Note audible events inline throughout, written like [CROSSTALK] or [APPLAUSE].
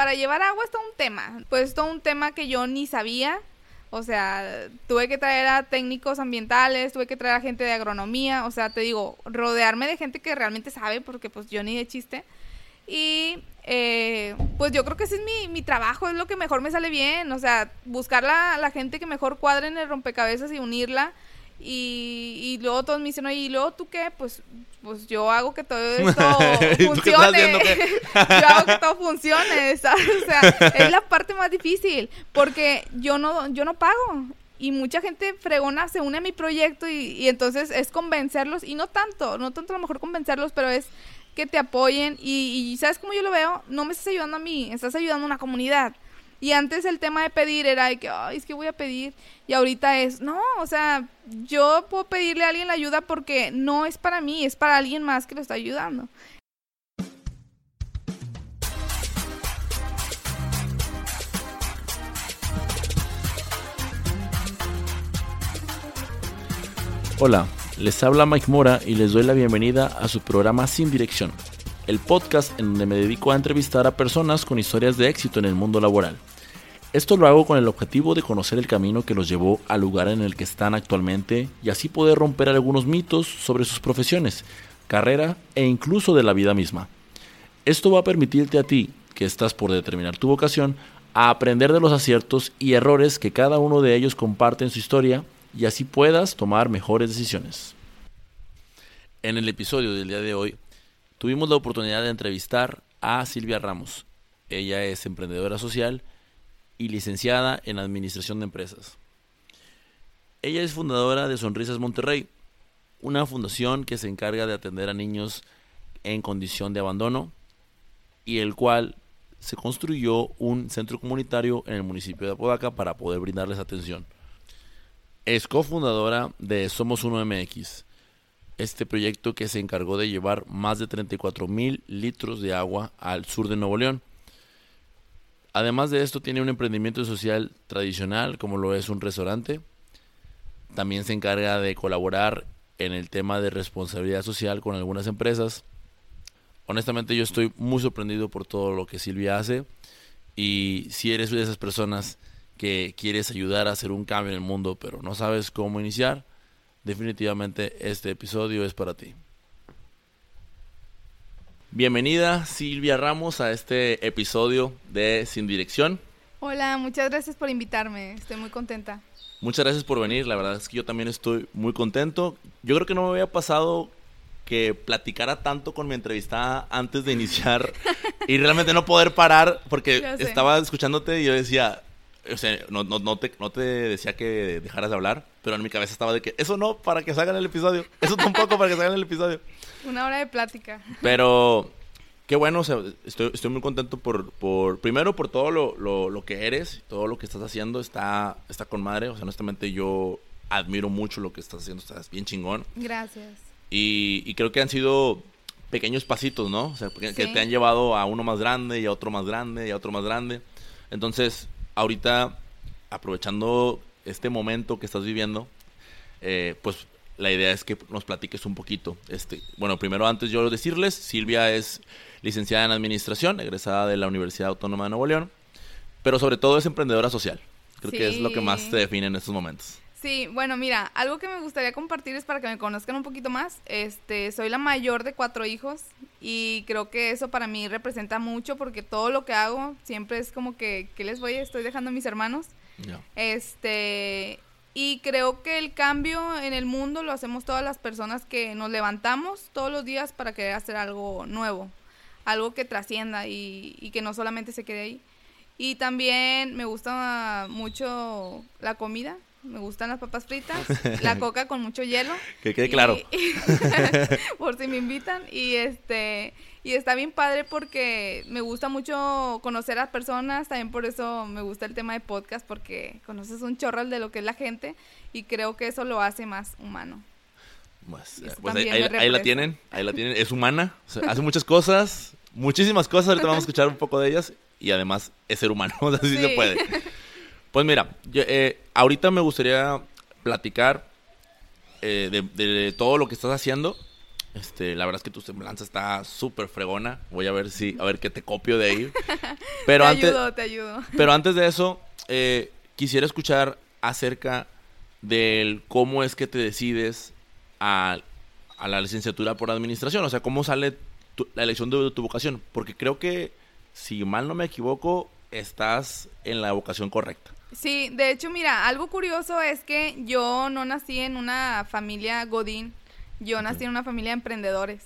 para llevar agua es un tema. Pues todo un tema que yo ni sabía. O sea, tuve que traer a técnicos ambientales, tuve que traer a gente de agronomía, o sea, te digo, rodearme de gente que realmente sabe, porque pues yo ni de chiste. Y eh, pues yo creo que ese es mi, mi, trabajo, es lo que mejor me sale bien, o sea, buscar la, la gente que mejor cuadre en el rompecabezas y unirla. Y, y luego todos me dicen, oye, ¿y luego tú qué? Pues, pues yo hago que todo [LAUGHS] esto funcione. [LAUGHS] yo hago que todo funcione, ¿sabes? O sea, es la parte más difícil, porque yo no, yo no pago. Y mucha gente fregona se une a mi proyecto y, y entonces es convencerlos, y no tanto, no tanto a lo mejor convencerlos, pero es que te apoyen y, y, ¿sabes cómo yo lo veo? No me estás ayudando a mí, estás ayudando a una comunidad. Y antes el tema de pedir era de que, es que voy a pedir. Y ahorita es, no, o sea, yo puedo pedirle a alguien la ayuda porque no es para mí, es para alguien más que lo está ayudando. Hola, les habla Mike Mora y les doy la bienvenida a su programa Sin Dirección, el podcast en donde me dedico a entrevistar a personas con historias de éxito en el mundo laboral. Esto lo hago con el objetivo de conocer el camino que los llevó al lugar en el que están actualmente y así poder romper algunos mitos sobre sus profesiones, carrera e incluso de la vida misma. Esto va a permitirte a ti, que estás por determinar tu vocación, a aprender de los aciertos y errores que cada uno de ellos comparte en su historia y así puedas tomar mejores decisiones. En el episodio del día de hoy tuvimos la oportunidad de entrevistar a Silvia Ramos. Ella es emprendedora social y licenciada en Administración de Empresas. Ella es fundadora de Sonrisas Monterrey, una fundación que se encarga de atender a niños en condición de abandono y el cual se construyó un centro comunitario en el municipio de Apodaca para poder brindarles atención. Es cofundadora de Somos Uno MX, este proyecto que se encargó de llevar más de 34 mil litros de agua al sur de Nuevo León. Además de esto, tiene un emprendimiento social tradicional, como lo es un restaurante. También se encarga de colaborar en el tema de responsabilidad social con algunas empresas. Honestamente, yo estoy muy sorprendido por todo lo que Silvia hace. Y si eres de esas personas que quieres ayudar a hacer un cambio en el mundo, pero no sabes cómo iniciar, definitivamente este episodio es para ti. Bienvenida Silvia Ramos a este episodio de Sin Dirección. Hola, muchas gracias por invitarme, estoy muy contenta. Muchas gracias por venir, la verdad es que yo también estoy muy contento. Yo creo que no me había pasado que platicara tanto con mi entrevistada antes de iniciar [LAUGHS] y realmente no poder parar porque estaba escuchándote y yo decía, o sea, no, no, no, te, no te decía que dejaras de hablar, pero en mi cabeza estaba de que eso no para que salgan el episodio, eso tampoco para que salgan el episodio. Una hora de plática. Pero qué bueno, o sea, estoy, estoy muy contento por, por primero por todo lo, lo, lo, que eres, todo lo que estás haciendo, está, está con madre, o sea, honestamente yo admiro mucho lo que estás haciendo, estás bien chingón. Gracias. Y, y creo que han sido pequeños pasitos, ¿no? O sea, que, sí. que te han llevado a uno más grande y a otro más grande y a otro más grande. Entonces, ahorita, aprovechando este momento que estás viviendo, eh, pues la idea es que nos platiques un poquito. Este, bueno, primero antes yo decirles, Silvia es licenciada en Administración, egresada de la Universidad Autónoma de Nuevo León, pero sobre todo es emprendedora social. Creo sí. que es lo que más te define en estos momentos. Sí, bueno, mira, algo que me gustaría compartir es para que me conozcan un poquito más. Este, soy la mayor de cuatro hijos y creo que eso para mí representa mucho porque todo lo que hago siempre es como que, ¿qué les voy? Estoy dejando a mis hermanos. Este, y creo que el cambio en el mundo lo hacemos todas las personas que nos levantamos todos los días para querer hacer algo nuevo, algo que trascienda y, y que no solamente se quede ahí. Y también me gusta mucho la comida, me gustan las papas fritas, [LAUGHS] la coca con mucho hielo. Que quede claro. Y, [LAUGHS] por si me invitan. Y este y está bien padre porque me gusta mucho conocer a personas, también por eso me gusta el tema de podcast, porque conoces un chorral de lo que es la gente y creo que eso lo hace más humano. Pues, pues ahí, ahí, ahí, la tienen, ahí la tienen, es humana, o sea, hace muchas cosas, muchísimas cosas, ahorita vamos a escuchar un poco de ellas y además es ser humano, [LAUGHS] o sea, sí, sí se puede. Pues mira, yo, eh, ahorita me gustaría platicar eh, de, de, todo lo que estás haciendo Este, la verdad es que tu semblanza está súper fregona. Voy a ver si, a ver qué te copio de ahí. [LAUGHS] Pero te antes, ayudo, te ayudo. pero antes de eso, eh, quisiera escuchar acerca del cómo es que te decides a, a la licenciatura por administración. O sea, cómo sale tu- la elección de tu vocación. Porque creo que, si mal no me equivoco, estás en la vocación correcta. Sí, de hecho, mira, algo curioso es que yo no nací en una familia godín, yo nací en una familia de emprendedores.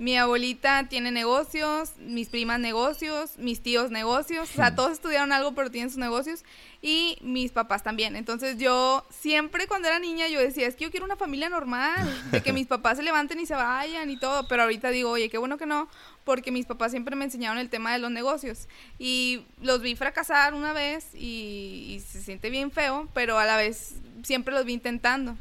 Mi abuelita tiene negocios, mis primas negocios, mis tíos negocios, o sea, todos estudiaron algo pero tienen sus negocios y mis papás también. Entonces yo siempre cuando era niña yo decía, es que yo quiero una familia normal, de que mis [LAUGHS] papás se levanten y se vayan y todo, pero ahorita digo, oye, qué bueno que no, porque mis papás siempre me enseñaron el tema de los negocios y los vi fracasar una vez y, y se siente bien feo, pero a la vez siempre los vi intentando.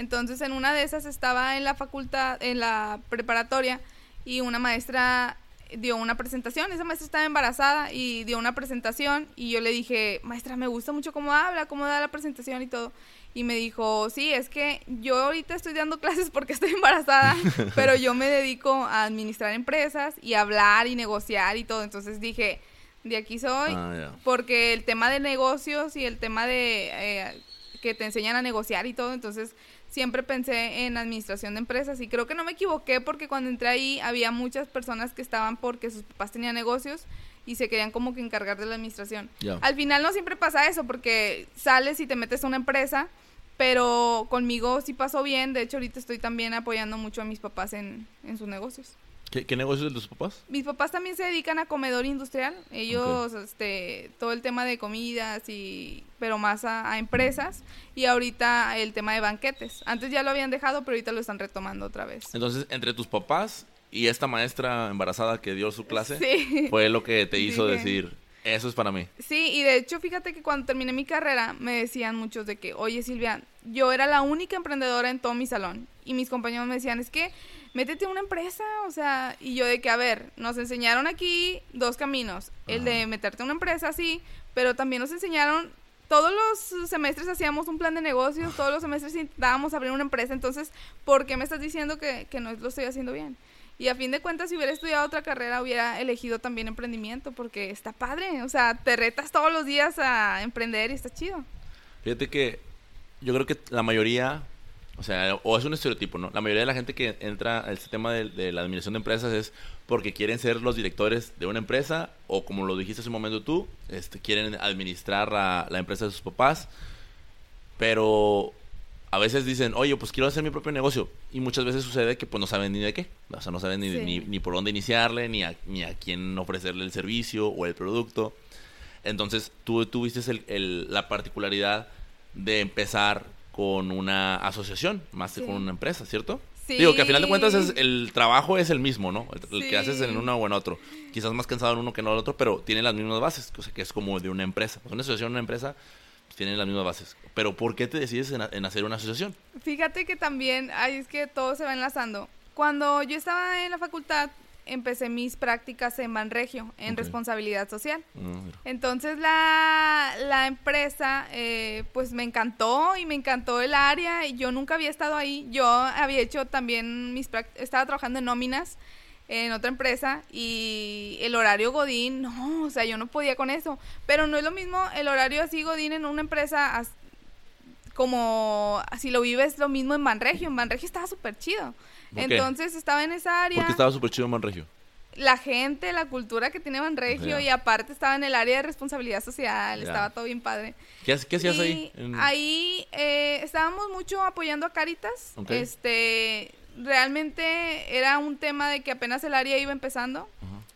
Entonces en una de esas estaba en la facultad, en la preparatoria y una maestra dio una presentación, esa maestra estaba embarazada y dio una presentación y yo le dije, maestra, me gusta mucho cómo habla, cómo da la presentación y todo. Y me dijo, sí, es que yo ahorita estoy dando [LAUGHS] clases porque estoy embarazada, [LAUGHS] pero yo me dedico a administrar empresas y hablar y negociar y todo. Entonces dije, de aquí soy, Ah, porque el tema de negocios y el tema de eh, que te enseñan a negociar y todo, entonces siempre pensé en administración de empresas y creo que no me equivoqué porque cuando entré ahí había muchas personas que estaban porque sus papás tenían negocios y se querían como que encargar de la administración. Al final no siempre pasa eso porque sales y te metes a una empresa, pero conmigo sí pasó bien, de hecho ahorita estoy también apoyando mucho a mis papás en, en sus negocios. ¿Qué, qué negocio es de tus papás? Mis papás también se dedican a comedor industrial. Ellos, este, todo el tema de comidas y, pero más a, a empresas. Y ahorita el tema de banquetes. Antes ya lo habían dejado, pero ahorita lo están retomando otra vez. Entonces, entre tus papás y esta maestra embarazada que dio su clase, Sí. fue lo que te hizo Dije- decir, eso es para mí. Sí, y de hecho, fíjate que cuando terminé mi carrera, me decían muchos de que, oye Silvia, yo era la única emprendedora en todo mi salón. Y mis compañeros me decían, es que métete a una empresa, o sea, y yo de que, a ver, nos enseñaron aquí dos caminos. El de meterte a una empresa, sí, pero también nos enseñaron, todos los semestres hacíamos un plan de negocios, todos los semestres intentábamos abrir una empresa, entonces, ¿por qué me estás diciendo que, que no lo estoy haciendo bien? Y a fin de cuentas, si hubiera estudiado otra carrera, hubiera elegido también emprendimiento, porque está padre. O sea, te retas todos los días a emprender y está chido. Fíjate que yo creo que la mayoría, o sea, o es un estereotipo, ¿no? La mayoría de la gente que entra al sistema de, de la administración de empresas es porque quieren ser los directores de una empresa o como lo dijiste hace un momento tú, este, quieren administrar la empresa de sus papás, pero a veces dicen, oye, pues quiero hacer mi propio negocio. Y muchas veces sucede que pues no saben ni de qué. O sea, no saben ni, Sí. ni, ni por dónde iniciarle, ni a, ni a quién ofrecerle el servicio o el producto. Entonces, tú tuviste el- el- la particularidad de empezar con una asociación, más que con una empresa, ¿cierto? Sí. Digo que al final de cuentas es- el trabajo es el mismo, ¿no? El, el Sí. que haces en uno o en otro. Quizás más cansado en uno que en el otro, pero tiene las mismas bases, o sea, que es como de una empresa. Una asociación, una empresa, pues, tienen las mismas bases. Pero ¿por qué te decides en, en hacer una asociación? Fíjate que también, ay, es que todo se va enlazando. Cuando yo estaba en la facultad, empecé mis prácticas en Banregio, en responsabilidad social. Mm, mira. Entonces la, la empresa eh, pues me encantó y me encantó el área y yo nunca había estado ahí. Yo había hecho también mis prac- estaba trabajando en nóminas en otra empresa y el horario Godín, no, o sea, yo no podía con eso. Pero no es lo mismo el horario así Godín en una empresa as- como si lo vives lo mismo en Banregio. En Banregio estaba súper chido. Entonces estaba en esa área Porque estaba súper chido en Manregio. la gente, la cultura que tiene Banregio y aparte estaba en el área de responsabilidad social, estaba todo bien padre. ¿Qué, qué hacías Y ahí? En- ahí, eh, estábamos mucho apoyando a Caritas. Ok. Este, realmente era un tema de que apenas el área iba empezando.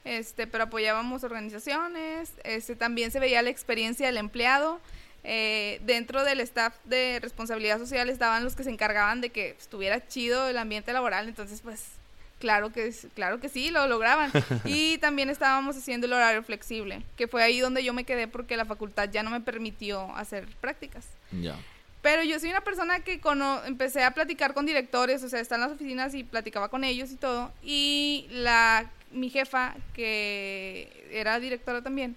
Este, pero apoyábamos organizaciones, este, también se veía la experiencia del empleado. Eh, dentro del staff de responsabilidad social estaban los que se encargaban de que estuviera chido el ambiente laboral, entonces pues claro que claro que sí, lo lograban. [LAUGHS] y también estábamos haciendo el horario flexible, que fue ahí donde yo me quedé porque la facultad ya no me permitió hacer prácticas. Ya. Pero yo soy una persona que cono- empecé a platicar con directores, o sea, están en las oficinas y platicaba con ellos y todo. Y la mi jefa, que era directora también,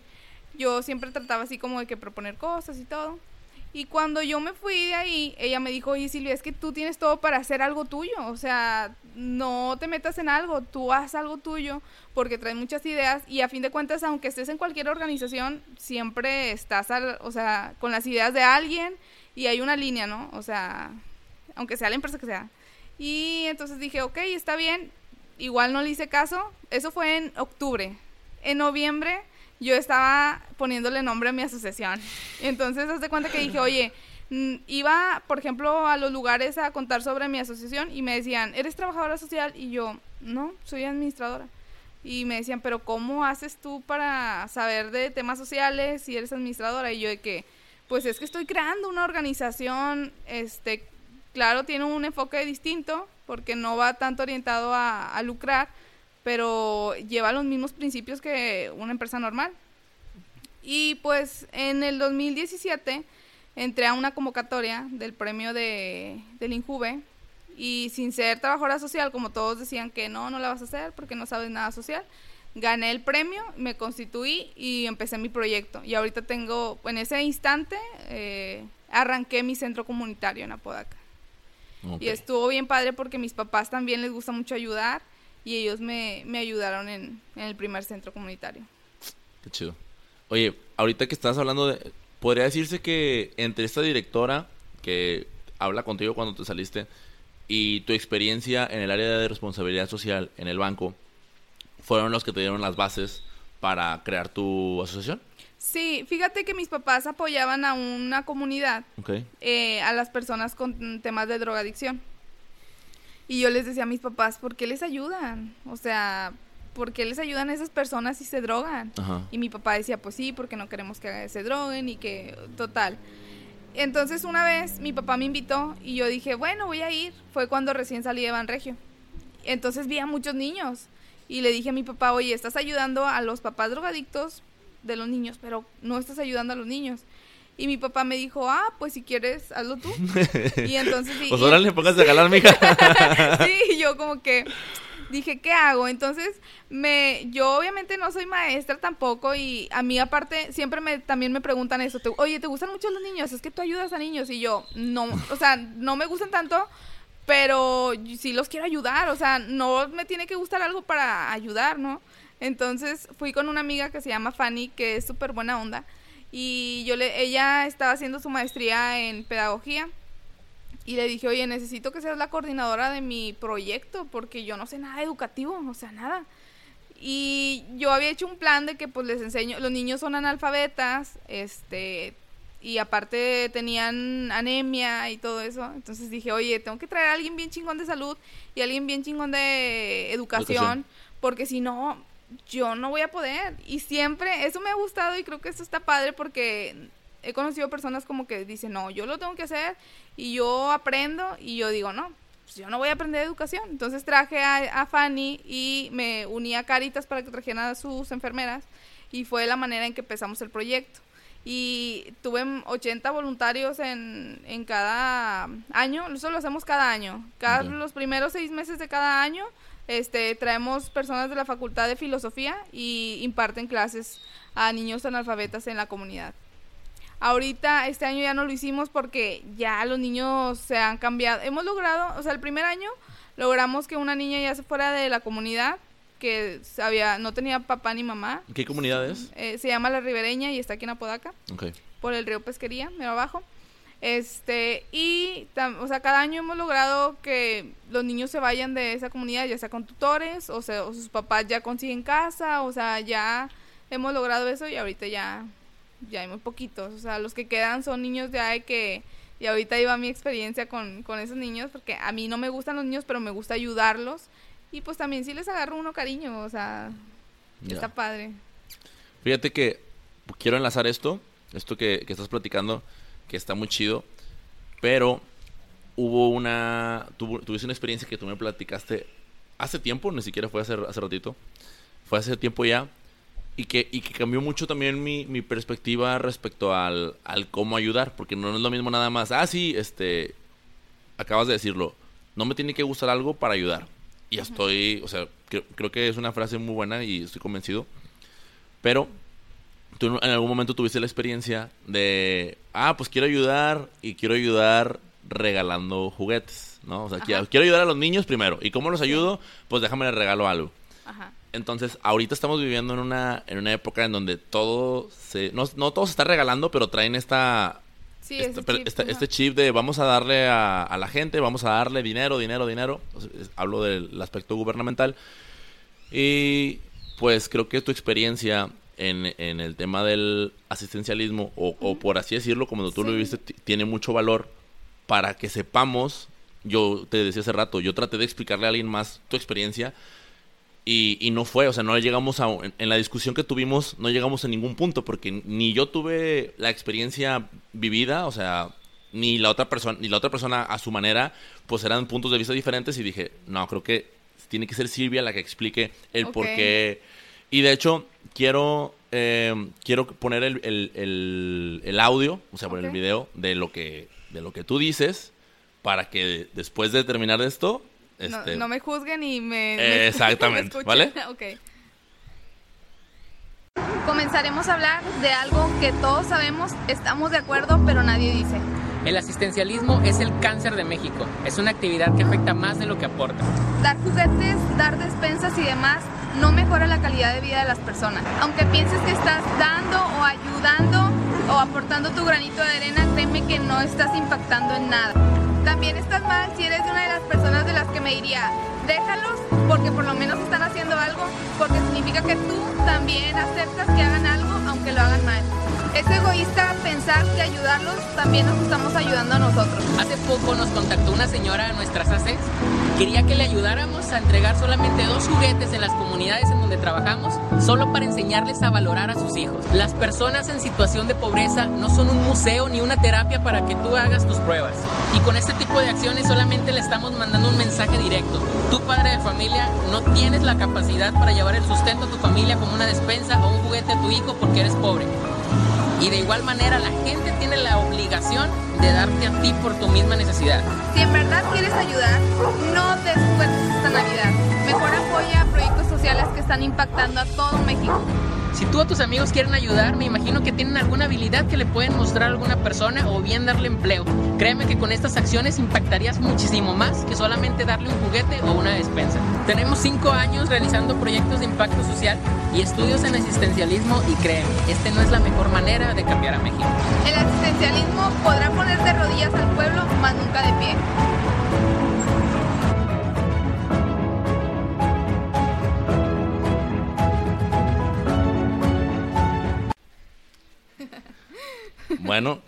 yo siempre trataba así como de que proponer cosas y todo. Y cuando yo me fui de ahí, ella me dijo, oye Silvia, es que tú tienes todo para hacer algo tuyo, o sea, no te metas en algo, tú haz algo tuyo, porque traes muchas ideas y a fin de cuentas, aunque estés en cualquier organización, siempre estás, o sea, con las ideas de alguien y hay una línea, ¿no? O sea, aunque sea la empresa que sea. Y entonces dije, ok, está bien, igual no le hice caso, eso fue en octubre. En noviembre yo estaba poniéndole nombre a mi asociación. Entonces, haz de cuenta que dije, oye, mm, iba, por ejemplo, a los lugares a contar sobre mi asociación y me decían, ¿eres trabajadora social? Y yo, no, soy administradora. Y me decían, pero ¿cómo haces tú para saber de temas sociales si eres administradora? Y yo de pues es que estoy creando una organización, este, claro, tiene un enfoque distinto porque no va tanto orientado a, lucrar, pero lleva los mismos principios que una empresa normal. Y pues en el 2017 entré a una convocatoria del premio de, del Injuve y sin ser trabajadora social, como todos decían que no, no la vas a hacer porque no sabes nada social, gané el premio, me constituí y empecé mi proyecto. Y ahorita tengo, en ese instante, eh, arranqué mi centro comunitario en Apodaca. Y estuvo bien padre porque mis papás también les gusta mucho ayudar y ellos me, ayudaron en, el primer centro comunitario. Qué chido. Oye, ahorita que estás hablando de... ¿Podría decirse que entre esta directora que habla contigo cuando te saliste y tu experiencia en el área de responsabilidad social en el banco fueron los que te dieron las bases para crear tu asociación? Sí, fíjate que mis papás apoyaban a una comunidad, eh, a las personas con temas de drogadicción. Y yo les decía a mis papás, ¿por qué les ayudan? O sea, ¿por qué les ayudan a esas personas si se drogan? Y mi papá decía, pues sí, porque no queremos que se droguen y que, total. Entonces una vez mi papá me invitó y yo dije, bueno, voy a ir. Fue cuando recién salí de Banregio. Entonces vi a muchos niños y le dije a mi papá, oye, estás ayudando a los papás drogadictos de los niños, pero no estás ayudando a los niños. Y mi papá me dijo, ah, pues si quieres, hazlo tú. y [LAUGHS] entonces... pues ahora le pongas a galar, mija. [LAUGHS] sí, yo como que dije, ¿qué hago? Entonces, me, yo obviamente no soy maestra tampoco y a mí aparte siempre me, también me preguntan eso, oye, ¿te gustan mucho los niños? Es que tú ayudas a niños y yo, no, o sea, no me gustan tanto, pero sí los quiero ayudar, o sea, no me tiene que gustar algo para ayudar, ¿no? Entonces fui con una amiga que se llama Fanny, que es súper buena onda y yo le, ella estaba haciendo su maestría en pedagogía y le dije, oye, necesito que seas la coordinadora de mi proyecto porque yo no sé nada educativo, o sea, nada. Y yo había hecho un plan de que pues les enseño, los niños son analfabetas, este, y aparte tenían anemia y todo eso. Entonces dije, oye, tengo que traer a alguien bien chingón de salud y alguien bien chingón de educación. porque si no, yo no voy a poder. Y siempre, eso me ha gustado y creo que esto está padre porque he conocido personas como que dicen, no, yo lo tengo que hacer y yo aprendo y yo digo, no, pues yo no voy a aprender educación. Entonces traje a, Fanny y me uní a Caritas para que trajeran a sus enfermeras y fue la manera en que empezamos el proyecto. Y tuve 80 voluntarios en, en cada año, eso lo hacemos cada año. Cada, Los primeros seis meses de cada año este, traemos personas de la Facultad de Filosofía y imparten clases a niños analfabetas en la comunidad. Ahorita, este año ya no lo hicimos porque ya los niños se han cambiado. Hemos logrado, o sea, el primer año logramos que una niña ya se fuera de la comunidad, que sabía, no tenía papá ni mamá. ¿Qué comunidad es? Eh, se llama La Ribereña y está aquí en Apodaca. Por el río Pesquería, me abajo. Este, y, o sea, cada año hemos logrado que los niños se vayan de esa comunidad, ya sea con tutores, o sea, o sus papás ya consiguen casa, o sea, ya hemos logrado eso y ahorita ya, ya hay muy poquitos, o sea, los que quedan son niños de ahí que, y ahorita iba mi experiencia con, con esos niños, porque a mí no me gustan los niños, pero me gusta ayudarlos, y pues también sí les agarro uno cariño, o sea, está padre. Fíjate que quiero enlazar esto, esto que, que estás platicando, que está muy chido, pero hubo una, tuviste una experiencia que tú me platicaste hace tiempo, ni siquiera fue hace, hace ratito, fue hace tiempo ya, y que, y que cambió mucho también mi, mi perspectiva respecto al, al, cómo ayudar, porque no es lo mismo nada más, ah, sí, este, acabas de decirlo, no me tiene que gustar algo para ayudar. Y estoy, o sea, creo que es una frase muy buena y estoy convencido, pero tú en algún momento tuviste la experiencia de, ah, pues quiero ayudar y quiero ayudar regalando juguetes, ¿no? O sea, quiero, quiero, ayudar a los niños primero. ¿Y cómo los ayudo? Pues déjame les regalo algo. Ajá. Entonces, ahorita estamos viviendo en una, en una época en donde todo se... No, no todo se está regalando, pero traen esta... Sí, este, chip, este, chip de vamos a darle a, la gente, vamos a darle dinero, dinero, dinero. hablo del aspecto gubernamental. Y pues creo que tu experiencia en, en el tema del asistencialismo, o, o, por así decirlo, como tú lo viviste, tiene mucho valor para que sepamos. Yo te decía hace rato, yo traté de explicarle a alguien más tu experiencia y, no fue, o sea, no llegamos a, en, la discusión que tuvimos, no llegamos a ningún punto, porque ni yo tuve la experiencia vivida, o sea, ni la otra persona, ni la otra persona a su manera, pues eran puntos de vista diferentes y dije, no, creo que tiene que ser Silvia la que explique el por qué. Y de hecho, quiero, eh, quiero poner el, audio, o sea, poner el video de lo que, de lo que tú dices, para que después de terminar esto, este, no, me juzguen y me... [LAUGHS] exactamente, ¿vale? [LAUGHS] ok. Comenzaremos a hablar de algo que todos sabemos, estamos de acuerdo, pero nadie dice. El asistencialismo es el cáncer de México. Es una actividad que afecta más de lo que aporta. Dar juguetes, dar despensas y demás no mejora la calidad de vida de las personas. Aunque pienses que estás dando o ayudando o aportando tu granito de arena, créeme que no estás impactando en nada. También estás mal si eres una de las personas de las que me diría, déjalos porque por lo menos están haciendo algo, porque significa que tú también aceptas que hagan algo aunque lo hagan mal. Es egoísta pensar que ayudarlos también nos estamos ayudando a nosotros. Hace poco nos contactó una señora a nuestras ACES. Quería que le ayudáramos a entregar solamente dos juguetes en las comunidades en donde trabajamos, solo para enseñarles a valorar a sus hijos. Las personas en situación de pobreza no son un museo ni una terapia para que tú hagas tus pruebas. Y con este tipo de acciones solamente le estamos mandando un mensaje directo. Tú, padre de familia, no tienes la capacidad para llevar el sustento a tu familia como una despensa o un juguete a tu hijo porque eres pobre. Y de igual manera la gente tiene la obligación de darte a ti por tu misma necesidad. Si en verdad quieres ayudar, no des juguetes esta Navidad. Mejor apoya proyectos sociales que están impactando a todo México. Si tú o tus amigos quieren ayudar, me imagino que tienen alguna habilidad que le pueden mostrar a alguna persona o bien darle empleo. Créeme que con estas acciones impactarías muchísimo más que solamente darle un juguete o una despensa. Tenemos cinco años realizando proyectos de impacto social y estudios en asistencialismo y créeme, este no es la mejor manera de cambiar a México. El asistencialismo podrá poner de rodillas al pueblo, más nunca de pie. Bueno,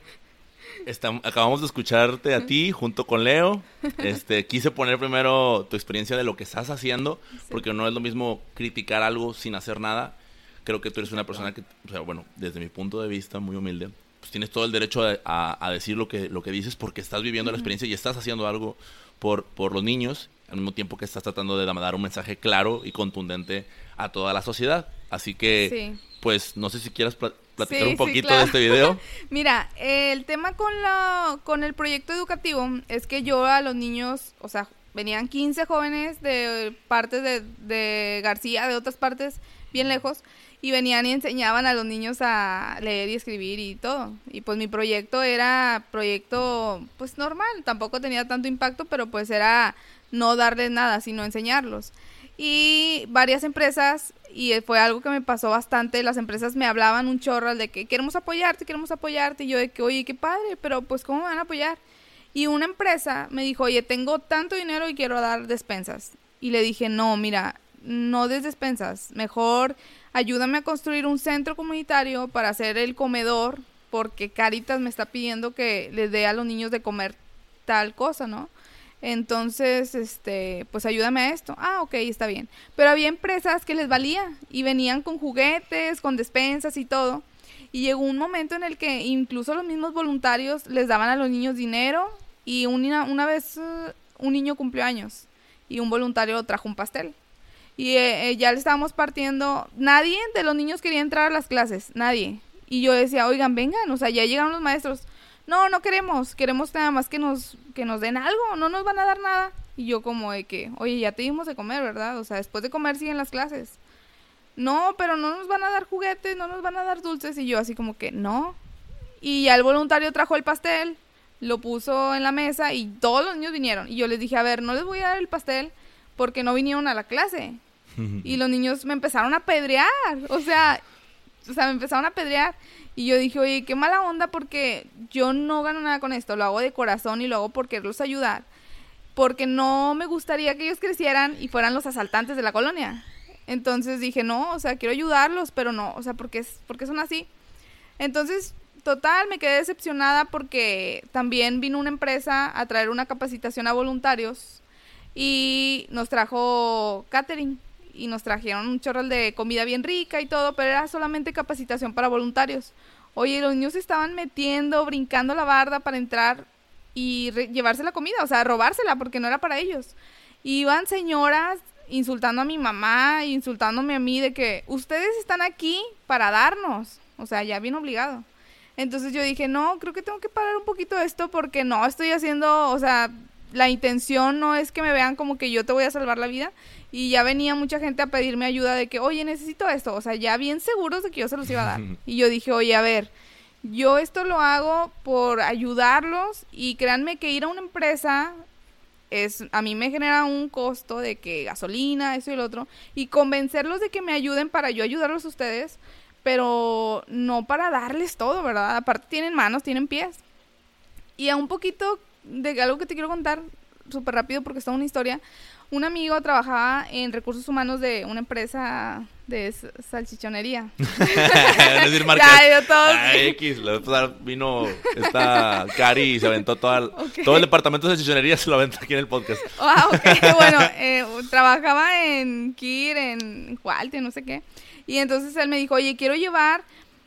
acabamos de escucharte a ti junto con Leo. Este, quise poner primero tu experiencia de lo que estás haciendo, porque no es lo mismo criticar algo sin hacer nada. Creo que tú eres una persona que, o sea, bueno, desde mi punto de vista, muy humilde, pues tienes todo el derecho a, decir lo que, lo que dices porque estás viviendo la experiencia y estás haciendo algo por, por los niños, al mismo tiempo que estás tratando de dar un mensaje claro y contundente a toda la sociedad. Así que, pues, no sé si quieras platicar un poquito de este video? [LAUGHS] Mira, el tema con, la, con el proyecto educativo es que yo a los niños, o sea, venían 15 jóvenes de partes de, de García, de otras partes bien lejos, y venían y enseñaban a los niños a leer y escribir y todo. Y pues mi proyecto era proyecto pues normal, tampoco tenía tanto impacto, pero pues era no darles nada, sino enseñarlos. Y varias empresas y fue algo que me pasó bastante. Las empresas me hablaban un chorro de que queremos apoyarte, queremos apoyarte. Y yo de que, oye, qué padre, pero pues ¿cómo me van a apoyar? Y una empresa me dijo, oye, tengo tanto dinero y quiero dar despensas. Y le dije, no, mira, no des despensas. Mejor ayúdame a construir un centro comunitario para hacer el comedor, porque Caritas me está pidiendo que les dé a los niños de comer tal cosa, ¿no? Entonces, este, pues ayúdame a esto. Ah, ok, está bien. Pero había empresas que les valía y venían con juguetes, con despensas y todo. Y llegó un momento en el que incluso los mismos voluntarios les daban a los niños dinero y una, una vez uh, un niño cumplió años y un voluntario trajo un pastel. Y eh, eh, ya le estábamos partiendo. Nadie de los niños quería entrar a las clases, nadie. Y yo decía, oigan, vengan, o sea, ya llegaron los maestros no, no queremos, queremos nada más que nos, que nos den algo, no nos van a dar nada. Y yo como de que, oye, ya te dimos de comer, ¿verdad? O sea, después de comer siguen las clases. no, pero no nos van a dar juguetes, no nos van a dar dulces. Y yo así como que, no. Y ya el voluntario trajo el pastel, lo puso en la mesa y todos los niños vinieron. Y yo les dije, a ver, no les voy a dar el pastel porque no vinieron a la clase. [LAUGHS] y los niños me empezaron a pedrear. O sea, o sea, me empezaron a pedrear. Y yo dije, oye, qué mala onda porque yo no gano nada con esto. Lo hago de corazón y lo hago por quererlos ayudar. Porque no me gustaría que ellos crecieran y fueran los asaltantes de la colonia. Entonces dije, no, o sea, quiero ayudarlos, pero no, o sea, porque, porque son así. Entonces, total, me quedé decepcionada porque también vino una empresa a traer una capacitación a voluntarios y nos trajo catering y nos trajeron un chorro de comida bien rica y todo, pero era solamente capacitación para voluntarios. Oye, los niños estaban metiendo, brincando la barda para entrar y llevarse la comida, o sea, robársela porque no era para ellos. Iban señoras insultando a mi mamá, insultándome a mí de que ustedes están aquí para darnos, o sea, ya bien obligado. Entonces yo dije, no, creo que tengo que parar un poquito esto porque no estoy haciendo, o sea, la intención no es que me vean como que yo te voy a salvar la vida. Y ya venía mucha gente a pedirme ayuda de que, oye, necesito esto. O sea, ya bien seguros de que yo se los iba a dar. [LAUGHS] y yo dije, oye, a ver, yo esto lo hago por ayudarlos y créanme que ir a una empresa es a mí me genera un costo de que gasolina, eso y el otro y convencerlos de que me ayuden para yo ayudarlos a ustedes pero no para darles todo, ¿verdad? Aparte tienen manos, tienen pies. Y a un poquito de algo que te quiero contar súper rápido porque está una historia. Un amigo trabajaba en recursos humanos de una empresa de salchichonería. [LAUGHS] es decir, ya, todo. Ah, X, vino esta Cari y se aventó todo el departamento de salchichonería se lo aventó aquí en el podcast. Ah, ok, [LAUGHS] bueno, eh, trabajaba en Kir, en Qualte, no sé qué. Y entonces él me dijo, oye, quiero llevar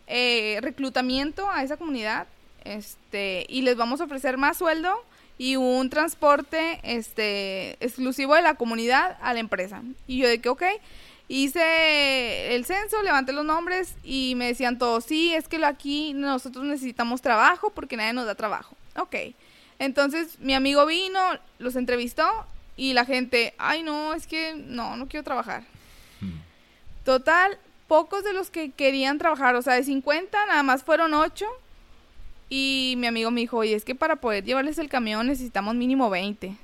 eh, reclutamiento a esa comunidad este y les vamos a ofrecer más sueldo y un transporte este exclusivo de la comunidad a la empresa. Y yo de que, ok, hice el censo, levanté los nombres y me decían todos, sí, es que aquí nosotros necesitamos trabajo porque nadie nos da trabajo. Ok. Entonces mi amigo vino, los entrevistó y la gente, ay no, es que no, no quiero trabajar. Hmm. Total, pocos de los que querían trabajar, o sea, de 50 nada más fueron 8. Y mi amigo me dijo, oye, es que para poder llevarles el camión necesitamos mínimo 20.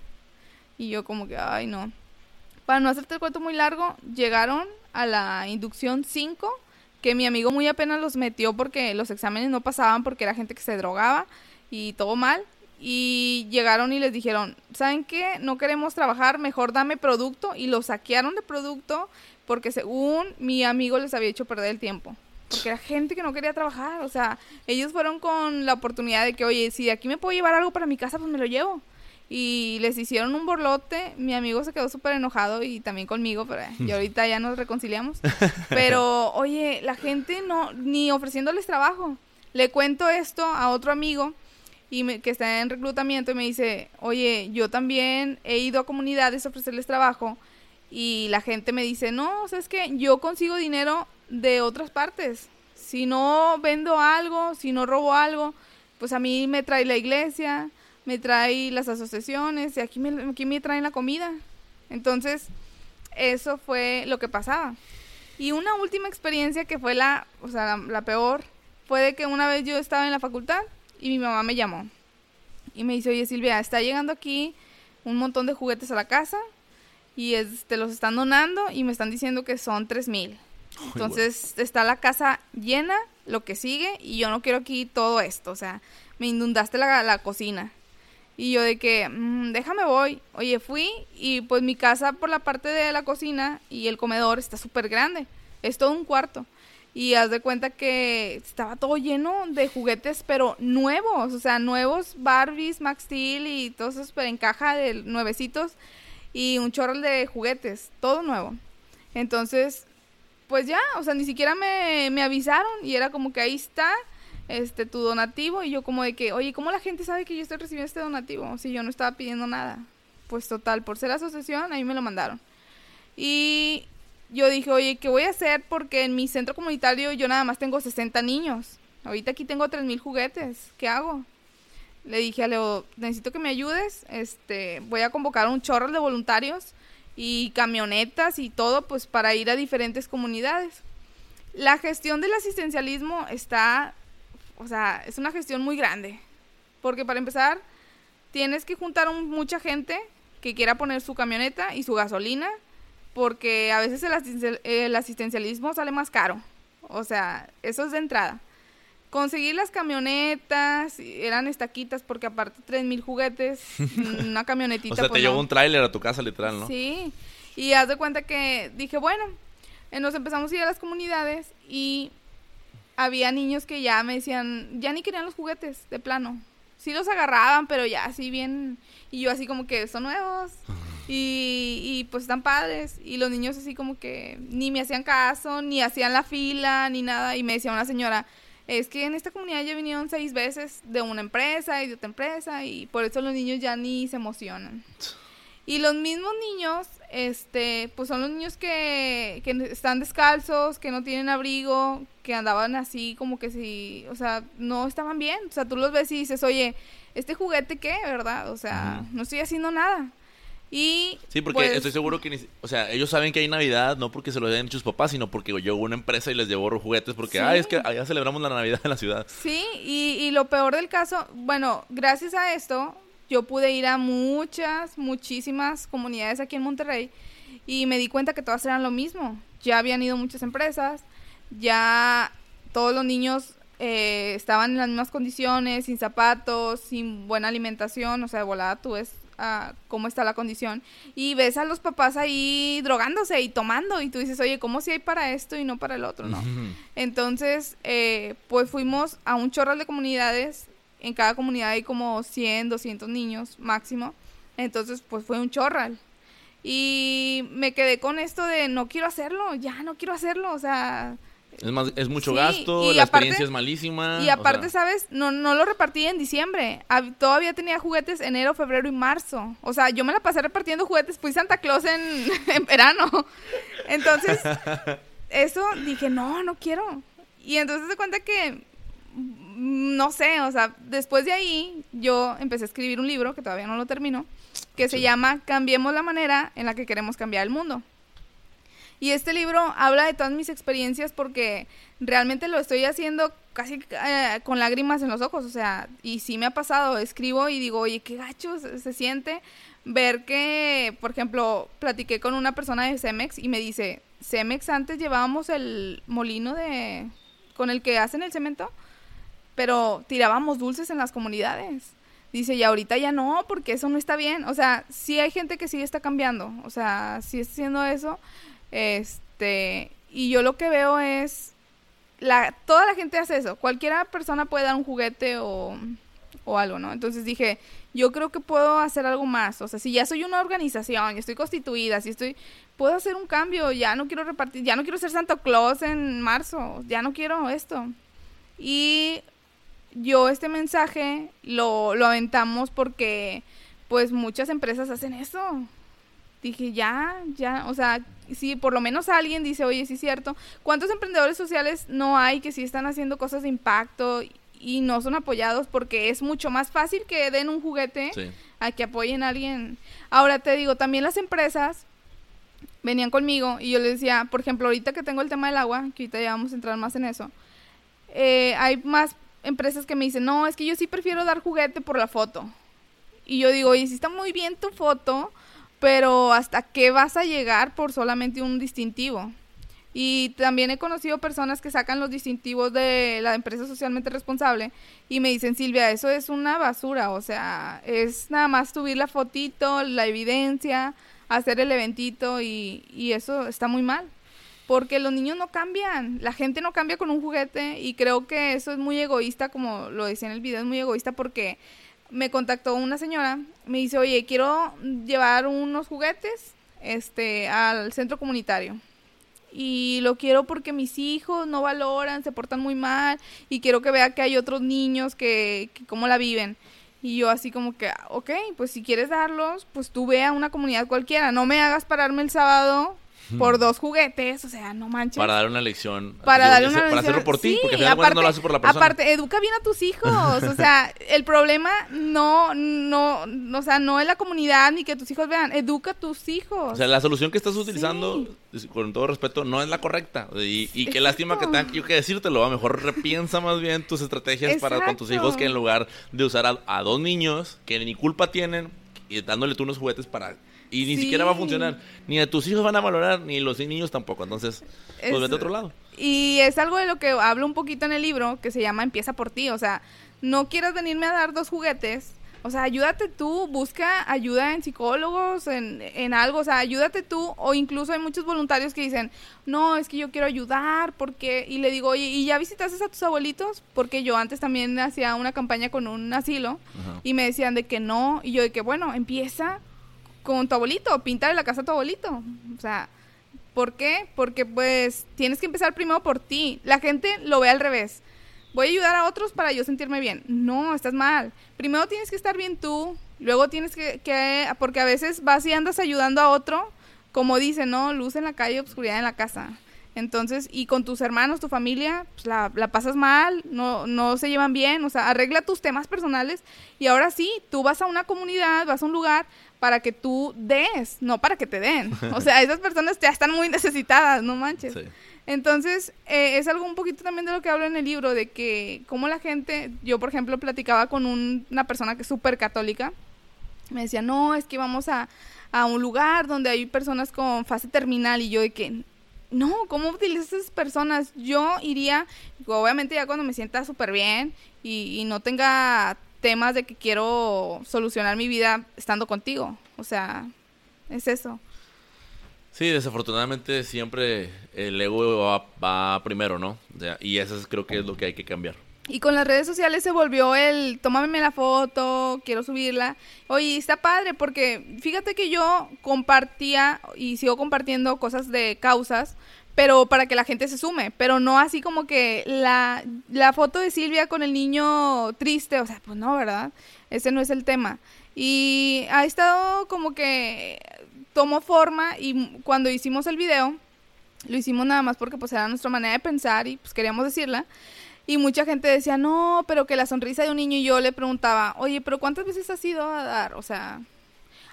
Y yo como que, ay, no. Para no hacerte el cuento muy largo, llegaron a la inducción 5, que mi amigo muy apenas los metió porque los exámenes no pasaban porque era gente que se drogaba y todo mal. Y llegaron y les dijeron, ¿saben qué? No queremos trabajar, mejor dame producto. Y lo saquearon de producto porque según mi amigo les había hecho perder el tiempo. Porque era gente que no quería trabajar. O sea, ellos fueron con la oportunidad de que, oye, si de aquí me puedo llevar algo para mi casa, pues me lo llevo. Y les hicieron un borlote. Mi amigo se quedó súper enojado y también conmigo, pero y [LAUGHS] ahorita ya nos reconciliamos. Pero, oye, la gente no, ni ofreciéndoles trabajo. Le cuento esto a otro amigo y que está en reclutamiento y me dice, oye, yo también he ido a comunidades a ofrecerles trabajo y la gente me dice, no, o sea, es que yo consigo dinero de otras partes. Si no vendo algo, si no robo algo, pues a mí me trae la iglesia, me trae las asociaciones y aquí me, aquí me traen la comida. Entonces, eso fue lo que pasaba. Y una última experiencia que fue la, o sea, la, peor, fue que una vez yo estaba en la facultad y mi mamá me llamó. Y me dice, oye Silvia, está llegando aquí un montón de juguetes a la casa, y te los están donando y me están diciendo que son tres mil. [LAUGHS] Entonces está la casa llena, lo que sigue, y yo no quiero aquí todo esto. O sea, me inundaste la, la cocina. Y yo de que, mm, déjame voy. Oye, fui y pues mi casa por la parte de la cocina y el comedor está súper grande. Es todo un cuarto. Y haz de cuenta que estaba todo lleno de juguetes, pero nuevos. O sea, nuevos Barbies, Max Steel y todos esos pero en caja de nuevecitos y un chorro de juguetes, todo nuevo. Entonces, pues ya, o sea, ni siquiera me, me avisaron y era como que ahí está este tu donativo y yo como de que, oye, ¿cómo la gente sabe que yo estoy recibiendo este donativo si yo no estaba pidiendo nada? Pues total, por ser asociación, ahí me lo mandaron. Y yo dije, oye, ¿qué voy a hacer? Porque en mi centro comunitario yo nada más tengo 60 niños. Ahorita aquí tengo 3.000 juguetes. ¿Qué hago? le dije a Leo, necesito que me ayudes, este, voy a convocar un chorro de voluntarios y camionetas y todo, pues para ir a diferentes comunidades. La gestión del asistencialismo está, o sea, es una gestión muy grande, porque para empezar, tienes que juntar mucha gente que quiera poner su camioneta y su gasolina, porque a veces el, asistencialismo sale más caro. O sea, eso es de entrada. Conseguir las camionetas, eran estaquitas porque aparte tres mil juguetes, [LAUGHS] una camionetita. o sea, te pues llevó un tráiler a tu casa literal, ¿no? Sí, y haz de cuenta que dije, bueno, eh, nos empezamos a ir a las comunidades y había niños que ya me decían, ya ni querían los juguetes, de plano. Sí los agarraban, pero ya así bien, y yo así como que son nuevos. [LAUGHS] Y, y, pues están padres. Y los niños así como que ni me hacían caso, ni hacían la fila, ni nada. Y me decía una señora, es que en esta comunidad ya vinieron seis veces de una empresa y de otra empresa y por eso los niños ya ni se emocionan. Y los mismos niños, este, pues son los niños que, que están descalzos, que no tienen abrigo, que andaban así como que si, o sea, no estaban bien. O sea, tú los ves y dices, oye, ¿este juguete qué, verdad? O sea, no estoy haciendo nada. Y sí, porque pues, estoy seguro que, o sea, ellos saben que hay Navidad no porque se lo hayan hecho sus papás, sino porque llegó una empresa y les llevó juguetes porque, ay, es que allá celebramos la Navidad en la ciudad. Sí, y, y lo peor del caso, bueno, gracias a esto, yo pude ir a muchas, muchísimas comunidades aquí en Monterrey y me di cuenta que todas eran lo mismo. Ya habían ido muchas empresas, ya todos los niños eh, estaban en las mismas condiciones, sin zapatos, sin buena alimentación, o sea, de volada tú ves cómo está la condición y ves a los papás ahí drogándose y tomando y tú dices, oye, ¿cómo si hay para esto y no para el otro, no? Entonces, eh, pues fuimos a un chorro de comunidades, en cada comunidad hay como 100, 200 niños máximo, entonces pues fue un chorral. Y me quedé con esto de no quiero hacerlo, ya no quiero hacerlo, o sea, es, más, es mucho gasto, la experiencia es malísima. Y aparte, ¿sabes? No, no lo repartí en diciembre. Todavía tenía juguetes enero, febrero y marzo. O sea, yo me la pasé repartiendo juguetes. Fui Santa Claus en, [LAUGHS] en verano. Entonces, [LAUGHS] eso dije, no, no quiero. Y entonces se cuenta que, mm, no sé, o sea, después de ahí yo empecé a escribir un libro, que todavía no lo termino, que se llama Cambiemos la manera en la que queremos cambiar el mundo. Y este libro habla de todas mis experiencias porque realmente lo estoy haciendo casi eh, con lágrimas en los ojos, o sea, y sí me ha pasado, escribo y digo, oye, qué gacho se, siente ver que, por ejemplo, platiqué con una persona de Cemex y me dice, Cemex antes llevábamos el molino de con el que hacen el cemento, pero tirábamos dulces en las comunidades. Dice, y ahorita ya no, porque eso no está bien. O sea, sí hay gente que sí está cambiando. O sea, sí está haciendo eso. Este, y yo lo que veo es, la, toda la gente hace eso, cualquiera persona puede dar un juguete o, o algo, ¿no? Entonces dije, yo creo que puedo hacer algo más, o sea, si ya soy una organización, estoy constituida, si estoy, puedo hacer un cambio, ya no quiero repartir, ya no quiero ser Santa Claus en marzo, ya no quiero esto. Y yo este mensaje lo, lo aventamos porque pues muchas empresas hacen eso, dije, ya, ya, o sea, si por lo menos alguien dice, oye, sí es cierto, ¿cuántos emprendedores sociales no hay que sí están haciendo cosas de impacto y no son apoyados? Porque es mucho más fácil que den un juguete a que apoyen a alguien. Ahora te digo, también las empresas venían conmigo y yo les decía, por ejemplo, ahorita que tengo el tema del agua, que ahorita ya vamos a entrar más en eso, eh, hay más empresas que me dicen, no, es que yo sí prefiero dar juguete por la foto. Y yo digo, oye, si está muy bien tu foto, pero ¿hasta qué vas a llegar por solamente un distintivo? Y también he conocido personas que sacan los distintivos de la empresa socialmente responsable y me dicen, Silvia, eso es una basura, o sea, es nada más subir la fotito, la evidencia, hacer el eventito y, y eso está muy mal. Porque los niños no cambian, la gente no cambia con un juguete y creo que eso es muy egoísta, como lo decía en el video, es muy egoísta porque me contactó una señora, me dice, oye, quiero llevar unos juguetes este, al centro comunitario. Y lo quiero porque mis hijos no valoran, se portan muy mal y quiero que vea que hay otros niños que, que cómo la viven. Y yo así como que, ok, pues si quieres darlos, pues tú ve a una comunidad cualquiera, no me hagas pararme el sábado por dos juguetes, o sea, no manches. Para dar una lección. Para darle una Para lección. hacerlo por ti, Sí, porque cuentas no lo haces por la persona. Aparte, educa bien a tus hijos. O sea, [LAUGHS] el problema no, no, o sea, no es la comunidad ni que tus hijos vean. Educa a tus hijos. O sea, la solución que estás utilizando, con todo respeto, no es la correcta. Y, y qué lástima que tenga que yo que decírtelo. A lo mejor repiensa más bien tus estrategias para con tus hijos que en lugar de usar a, a dos niños que ni culpa tienen y dándole tú unos juguetes para y ni Sí. siquiera va a funcionar. Ni a tus hijos van a valorar, ni los niños tampoco. Entonces, pues Es- vete a otro lado. Y es algo de lo que hablo un poquito en el libro que se llama Empieza por ti. O sea, no quieras venirme a dar dos juguetes. O sea, ayúdate tú, busca ayuda en psicólogos, en, en algo. O sea, ayúdate tú. O incluso hay muchos voluntarios que dicen, no, es que yo quiero ayudar. porque Y le digo, oye, ¿y ya visitaste a tus abuelitos? Porque yo antes también hacía una campaña con un asilo. Ajá. Y me decían de que no. Y yo de que, bueno, empieza con tu abuelito, píntale la casa a tu abuelito. O sea, ¿por qué? Porque pues tienes que empezar primero por ti. La gente lo ve al revés. Voy a ayudar a otros para yo sentirme bien. No, estás mal. Primero tienes que estar bien tú, luego tienes que, que porque a veces vas y andas ayudando a otro, como dicen, ¿no? Luz en la calle, obscuridad en la casa. Entonces, y con tus hermanos, tu familia, pues la, la pasas mal, no, no se llevan bien, o sea, arregla tus temas personales y ahora sí, tú vas a una comunidad, vas a un lugar para que tú des, no para que te den. O sea, esas personas ya están muy necesitadas, no manches. Sí. Entonces, eh, es algo un poquito también de lo que hablo en el libro, de que como la gente, yo por ejemplo platicaba con un- una persona que es súper católica, me decía, no, es que vamos a, a un lugar donde hay personas con fase terminal y yo de que, no, ¿cómo utilizas esas personas? Yo iría, obviamente ya cuando me sienta súper bien y, y no tenga temas de que quiero solucionar mi vida estando contigo, o sea, es eso. Sí, desafortunadamente siempre el ego va, primero, ¿no? O sea, y eso es- creo que es lo que hay que cambiar. Y con las redes sociales se volvió el, tómame la foto, quiero subirla. Oye, está padre porque fíjate que yo compartía y sigo compartiendo cosas de causas, pero para que la gente se sume, pero no así como que la, la foto de Silvia con el niño triste, o sea, pues no, ¿verdad? Ese no es el tema. Y ha estado como que tomó forma y cuando hicimos el video, lo hicimos nada más porque pues era nuestra manera de pensar y pues queríamos decirla. Y mucha gente decía, no, pero que la sonrisa de un niño y yo le preguntaba, oye, pero ¿cuántas veces has ido a dar? O sea,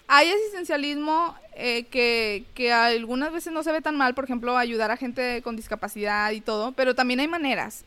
hay asistencialismo eh, que, que algunas veces no se ve tan mal, por ejemplo, ayudar a gente con discapacidad y todo, pero también hay maneras.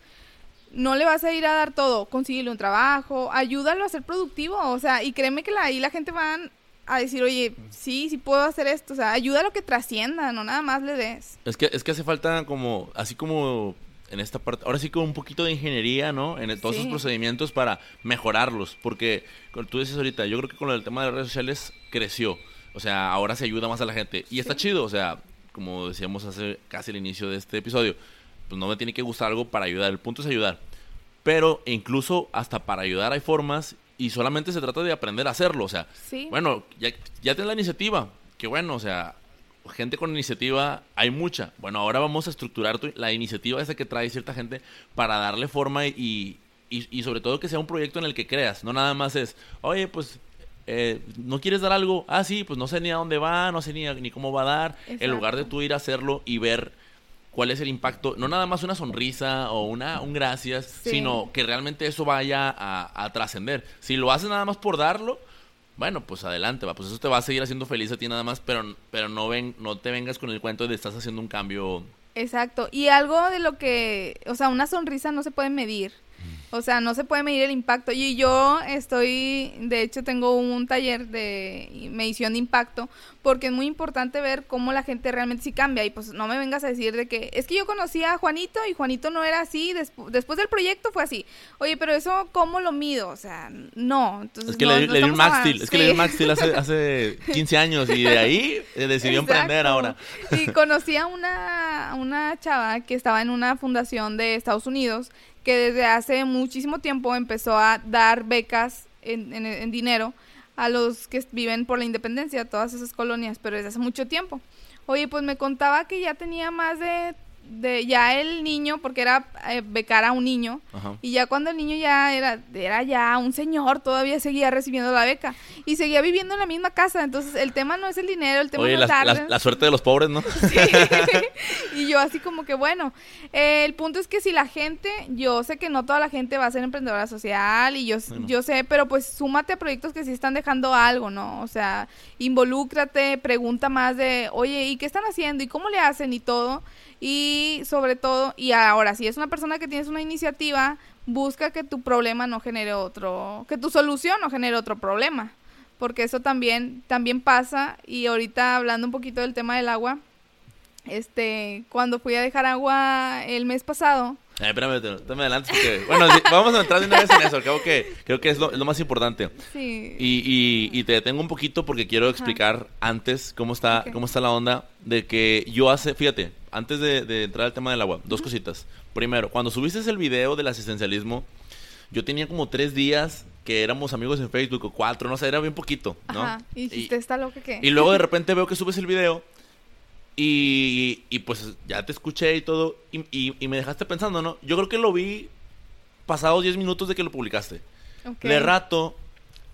No le vas a ir a dar todo, consíguele un trabajo, ayúdalo a ser productivo, o sea, y créeme que la, ahí la gente va a decir, oye, sí, sí puedo hacer esto, o sea, ayúdalo a que trascienda, no nada más le des. Es que, es que hace falta como, así como en esta parte, ahora sí como un poquito de ingeniería, ¿no? En todos Sí. esos procedimientos para mejorarlos, porque como tú dices ahorita, yo creo que con el tema de las redes sociales creció, o sea, ahora se ayuda más a la gente y está chido, o sea, como decíamos hace casi el inicio de este episodio, pues no me tiene que gustar algo para ayudar, el punto es ayudar, pero incluso hasta para ayudar hay formas y solamente se trata de aprender a hacerlo, o sea, Sí. bueno, ya, ya tienes la iniciativa, que bueno, o sea, gente con iniciativa hay mucha. Bueno, ahora vamos a estructurar tu- la iniciativa esa que trae cierta gente para darle forma y, y, y sobre todo que sea un proyecto en el que creas. No nada más es, oye, pues, eh, ¿no quieres dar algo? Ah, sí, pues no sé ni a dónde va, no sé ni, a- ni cómo va a dar. En lugar de Exacto. tú ir a hacerlo y ver cuál es el impacto, no nada más una sonrisa o una, un gracias, Sí. sino que realmente eso vaya a, a trascender. Si lo haces nada más por darlo, bueno, pues adelante, va, pues eso te va a seguir haciendo feliz a ti nada más, pero, pero no ven, no te vengas con el cuento de estás haciendo un cambio. Exacto. Y algo de lo que, o sea, una sonrisa no se puede medir. O sea, no se puede medir el impacto. Y yo estoy, de hecho, tengo un taller de medición de impacto, porque es muy importante ver cómo la gente realmente sí cambia. Y pues no me vengas a decir de que, es que yo conocí a Juanito y Juanito no era así, despu- después del proyecto fue así. Oye, pero eso, ¿cómo lo mido? O sea, no. Entonces, Es que no- le, di- no le di un estamos Max Steel, hablando- es que le di un sí. Max Steel hace, hace 15 años y de ahí eh, decidió [LAUGHS] emprender ahora. Y conocí a una, a una chava que estaba en una fundación de Estados Unidos que desde hace muchísimo tiempo empezó a dar becas en, en- dinero a los que viven por la independencia, todas esas colonias, pero desde hace mucho tiempo. Oye, pues me contaba que ya tenía más de de ya el niño, porque era eh, becar a un niño, Ajá. y ya cuando el niño ya era, era ya un señor, todavía seguía recibiendo la beca y seguía viviendo en la misma casa. Entonces el tema no es el dinero, el tema Oye, no es la- la suerte de los pobres, ¿no? [LAUGHS] [LAUGHS] y yo así como que bueno, eh, el punto es que si la gente, yo sé que no toda la gente va a ser emprendedora social y yo, Bueno. yo sé, pero pues súmate a proyectos que sí están dejando algo, ¿no? O sea, involúcrate, pregunta más de, oye, ¿y qué están haciendo? ¿Y cómo le hacen? Y todo. Y sobre todo, y ahora, si es una persona que tienes una iniciativa, busca que tu problema no genere otro, que tu solución no genere otro problema. Porque eso también, también pasa. Y ahorita hablando un poquito del tema del agua, este, cuando fui a dejar agua el mes pasado, Eh, espérame, te, te me adelantes porque... Bueno, sí, vamos a entrar de una vez en eso. Al cabo que creo que es lo, es lo más importante. sí, Y, y, y te detengo un poquito porque quiero explicar antes cómo está, cómo está la onda de que yo hace, fíjate, antes de, de entrar al tema del agua, dos cositas. Primero, cuando subiste el video del asistencialismo, yo tenía como tres días que éramos amigos en Facebook o cuatro, no sé, era bien poquito, ¿no? ajá, y dijiste, está loca que... Y luego de repente veo que subes el video y, y pues ya te escuché y todo y, me dejaste pensando, ¿no? Yo creo que lo vi pasados 10 minutos de que lo publicaste. De rato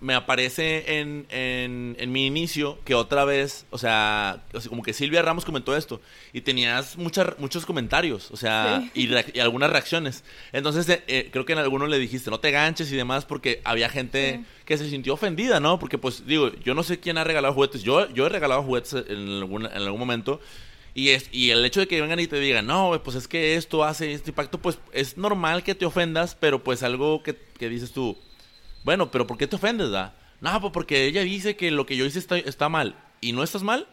me aparece en, en, en mi inicio que otra vez, o sea, como que Silvia Ramos comentó esto y tenías muchas muchos comentarios, o sea, Sí. y, algunas reacciones. Entonces, eh, eh, creo que en algunos le dijiste, no te ganches y demás, porque había gente Sí. que se sintió ofendida, ¿no? Porque, pues, digo, yo no sé quién ha regalado juguetes. Yo, yo he regalado juguetes en algún, en algún momento. Y, es, y el hecho de que vengan y te digan, no, pues es que esto hace este impacto, pues es normal que te ofendas, pero pues algo que, que dices tú, bueno, pero ¿por qué te ofendes, da? No, pues porque ella dice que lo que yo hice está, está mal. ¿Y no estás mal?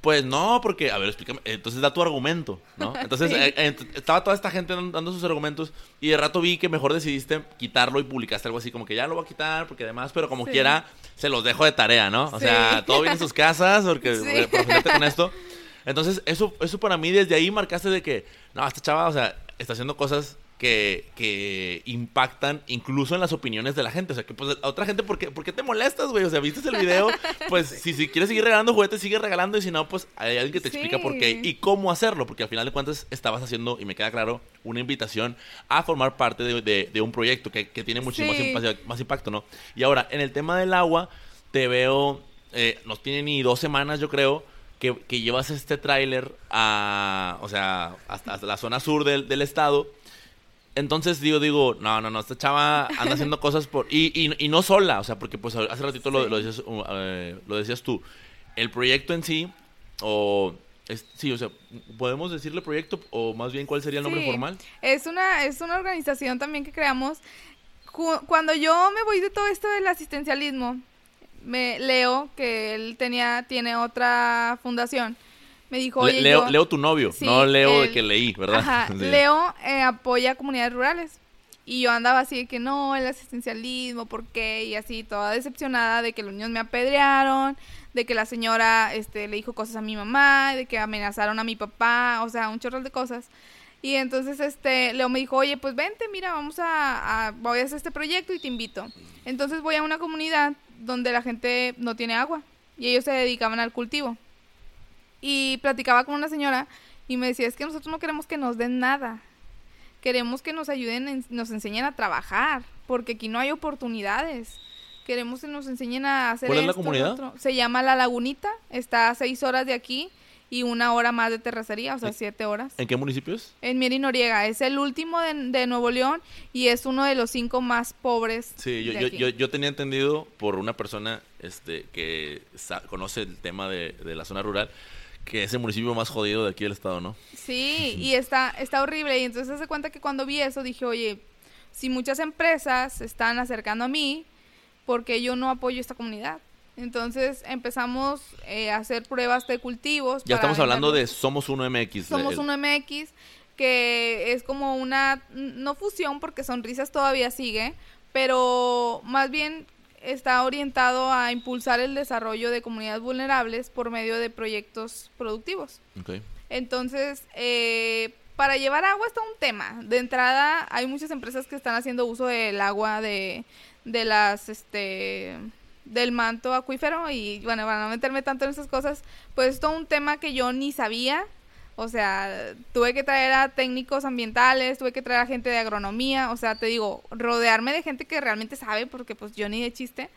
Pues no, porque, a ver, explícame. Entonces da tu argumento, ¿no? [LAUGHS] Entonces Sí. eh, eh, estaba toda esta gente dan- dando sus argumentos y de rato vi que mejor decidiste quitarlo y publicaste algo así como que ya lo voy a quitar porque además, pero como Sí. quiera, se los dejo de tarea, ¿no? O Sí. sea, todo bien en sus casas porque [LAUGHS] profundamente con esto. Entonces, eso, eso para mí desde ahí marcaste de que, no, esta chava, o sea, está haciendo cosas que, que impactan incluso en las opiniones de la gente. O sea, que pues a otra gente, ¿por qué, por qué te molestas, güey? O sea, viste el video, [LAUGHS] pues si, si quieres seguir regalando juguetes, sigue regalando y si no, pues hay alguien que te explica por qué y cómo hacerlo. Porque al final de cuentas estabas haciendo, y me queda claro, una invitación a formar parte de, de- de un proyecto que, que tiene muchísimo Sí. más, impa- más impacto, ¿no? Y ahora, en el tema del agua, te veo, eh, no tiene ni dos semanas, yo creo, que, que llevas este tráiler a, o sea, hasta, hasta la zona sur del, del estado. Entonces digo, digo, no, no, no, esta chava anda haciendo cosas por... Y, y, y no sola, o sea, porque pues hace ratito lo, Sí. lo decías, uh, eh, lo decías tú. El proyecto en sí, o... es- sí, o sea, ¿podemos decirle proyecto o más bien cuál sería el nombre Sí. formal? Es una, es una organización también que creamos. Cu- Cuando yo me voy de todo esto del asistencialismo, me leo que él tenía, tiene otra fundación. Me dijo, Le- leo, yo- leo tu novio, Sí, no leo de él- que leí, ¿verdad? Ajá, [LAUGHS] Sí. Leo eh, apoya a comunidades rurales. Y yo andaba así de que no, el asistencialismo, ¿por qué? Y así, toda decepcionada de que los niños me apedrearon, de que la señora este, le dijo cosas a mi mamá, de que amenazaron a mi papá, o sea, un chorro de cosas. Y entonces este Leo me dijo, oye, pues vente, mira, vamos a, a- voy a hacer este proyecto y te invito. Entonces voy a una comunidad donde la gente no tiene agua y ellos se dedicaban al cultivo. Y platicaba con una señora y me decía, es que nosotros no queremos que nos den nada. Queremos que nos ayuden, en- nos enseñen a trabajar, porque aquí no hay oportunidades. Queremos que nos enseñen a hacer ¿Cuál es la esto, comunidad? otro. Se llama La Lagunita, está a seis horas de aquí y una hora más de terracería, o sea, ¿En- siete horas. ¿En qué municipio es? En Mieri Noriega, es el último de, de Nuevo León y es uno de los cinco más pobres. Sí, yo, de yo, aquí. yo, yo tenía entendido por una persona este, que conoce el tema de, de la zona rural que es el municipio más jodido de aquí del estado, ¿no? Sí, [LAUGHS] y está, está horrible. Y entonces se cuenta que cuando vi eso dije, oye, si muchas empresas se están acercando a mí, ¿por qué yo no apoyo esta comunidad? Entonces empezamos eh, a hacer pruebas de cultivos. Ya estamos hablando de. Somos Uno MX. Somos el- un MX que es como una, no fusión porque Sonrisas todavía sigue, pero más bien está orientado a impulsar el desarrollo de comunidades vulnerables por medio de proyectos productivos. Entonces, eh, para llevar agua está un tema. De entrada, hay muchas empresas que están haciendo uso del agua de, de las, este, del manto acuífero y, bueno, para no meterme tanto en esas cosas, pues es todo un tema que yo ni sabía. O sea, tuve que traer a técnicos ambientales, tuve que traer a gente de agronomía, o sea, te digo, rodearme de gente que realmente sabe, porque pues yo ni de chiste.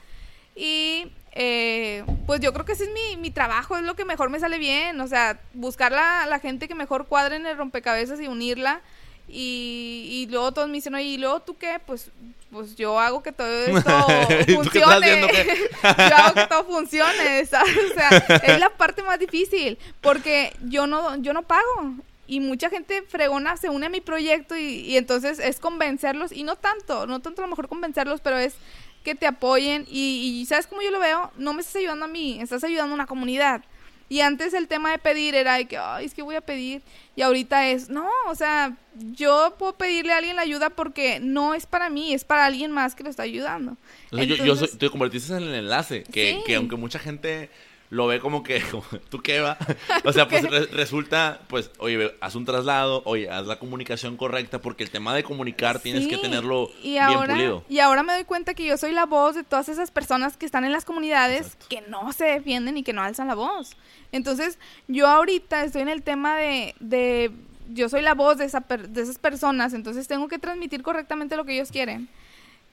Y eh, pues yo creo que ese es mi, mi, trabajo, es lo que mejor me sale bien, o sea, buscar la, la gente que mejor cuadre en el rompecabezas y unirla. Y, y luego todos me dicen, oye, ¿y luego tú qué? Pues, pues yo hago que todo [LAUGHS] esto funcione. [LAUGHS] yo hago que todo funcione, [LAUGHS] ¿sabes? O sea, es la parte más difícil, porque yo no, yo no pago. Y mucha gente fregona se une a mi proyecto y, y entonces es convencerlos, y no tanto, no tanto a lo mejor convencerlos, pero es que te apoyen y, y ¿sabes cómo yo lo veo? No me estás ayudando a mí, estás ayudando a una comunidad. Y antes el tema de pedir era de que, ay, es que voy a pedir. Y ahorita es, no, o sea, yo puedo pedirle a alguien la ayuda porque no es para mí, es para alguien más que lo está ayudando. Entonces, yo, yo soy, te convertiste en el enlace, que, sí. que aunque mucha gente lo ve como que, [LAUGHS] ¿tú qué va? O sea, pues re resulta, pues, oye, haz un traslado, oye, haz la comunicación correcta, porque el tema de comunicar tienes Sí, que tenerlo y bien ahora, pulido. Y ahora me doy cuenta que yo soy la voz de todas esas personas que están en las comunidades Exacto. que no se defienden y que no alzan la voz. Entonces, yo ahorita estoy en el tema de, de yo soy la voz de, esa per- de esas personas, entonces tengo que transmitir correctamente lo que ellos quieren.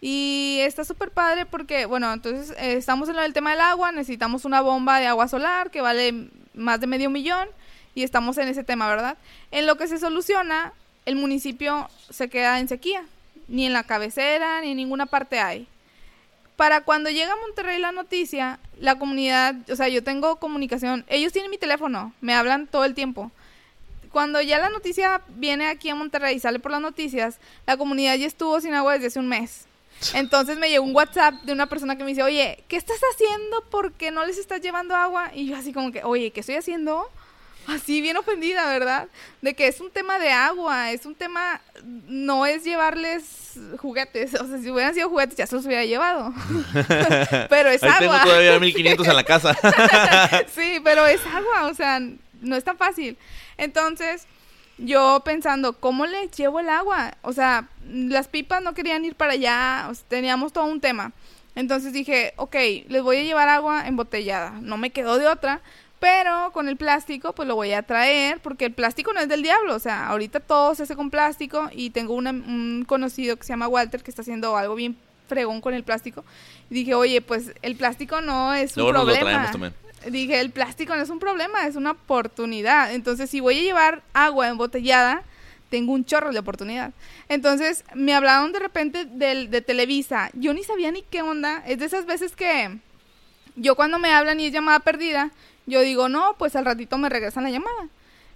Y está súper padre porque, bueno, entonces eh, estamos en del tema del agua, necesitamos una bomba de agua solar que vale más de medio millón y estamos en ese tema, ¿verdad? En lo que se soluciona, el municipio se queda en sequía, ni en la cabecera, ni en ninguna parte hay. Para cuando llega a Monterrey la noticia, la comunidad, o sea, yo tengo comunicación, ellos tienen mi teléfono, me hablan todo el tiempo. Cuando ya la noticia viene aquí a Monterrey y sale por las noticias, la comunidad ya estuvo sin agua desde hace un mes. Entonces me llegó un WhatsApp de una persona que me dice, oye, ¿qué estás haciendo? ¿Por qué no les estás llevando agua? Y yo así como que, oye, ¿qué estoy haciendo? Así bien ofendida, ¿verdad? De que es un tema de agua, es un tema, no es llevarles juguetes. O sea, si hubieran sido juguetes ya se los hubiera llevado. [LAUGHS] pero es Ahí tengo agua. todavía 1500 en la casa. [LAUGHS] sí, pero es agua, o sea, no es tan fácil. Entonces, yo pensando, ¿cómo les llevo el agua? O sea, las pipas no querían ir para allá, o sea, teníamos todo un tema. Entonces dije, ok, les voy a llevar agua embotellada. No me quedó de otra, pero con el plástico, pues lo voy a traer, porque el plástico no es del diablo. O sea, ahorita todo se hace con plástico y tengo una- un conocido que se llama Walter que está haciendo algo bien fregón con el plástico. Y dije, oye, pues el plástico no es Luego un nos lo problema. traemos también. Dije, el plástico no es un problema, es una oportunidad. Entonces, si voy a llevar agua embotellada, tengo un chorro de oportunidad. Entonces, me hablaron de repente del, de Televisa. Yo ni sabía ni qué onda. Es de esas veces que yo cuando me hablan y es llamada perdida, yo digo, no, pues al ratito me regresan la llamada.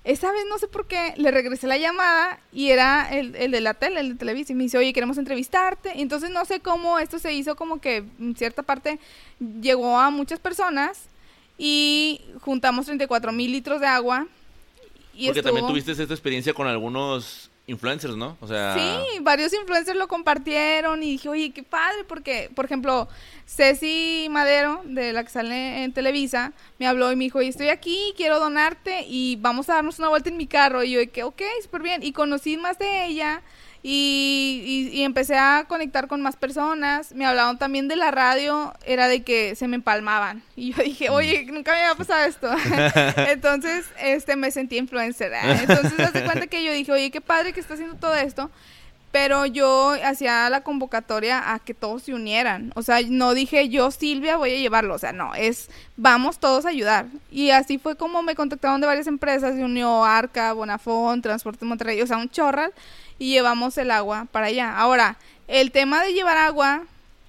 Esa vez no sé por qué, le regresé la llamada y era el, el de la tele, el de Televisa. Y me dice, oye, queremos entrevistarte. Entonces no sé cómo esto se hizo como que en cierta parte llegó a muchas personas y juntamos 34 mil litros de agua. Y Porque también tuviste esta experiencia con algunos influencers, ¿no? O sea, Sí, varios influencers lo compartieron y dije, oye, qué padre, porque, por ejemplo, Ceci Madero, de la que sale en Televisa, me habló y me dijo, oye, estoy aquí, quiero donarte y vamos a darnos una vuelta en mi carro. Y yo, que, ok, súper bien. Y conocí más de ella y, y- y empecé a conectar con más personas. Me hablaron también de la radio, era de que se me empalmaban. Y yo dije, oye, nunca me había pasado esto. [LAUGHS] Entonces, este, me sentí influencer. ¿eh? Entonces, hace cuenta que yo dije, oye, qué padre que está haciendo todo esto. Pero yo hacía la convocatoria a que todos se unieran. O sea, no dije yo, Silvia, voy a llevarlo. O sea, no, es vamos todos a ayudar. Y así fue como me contactaron de varias empresas. Se unió Arca, Bonafón, Transporte Monterrey, o sea, un chorral. Y llevamos el agua para allá. Ahora, el tema de llevar agua,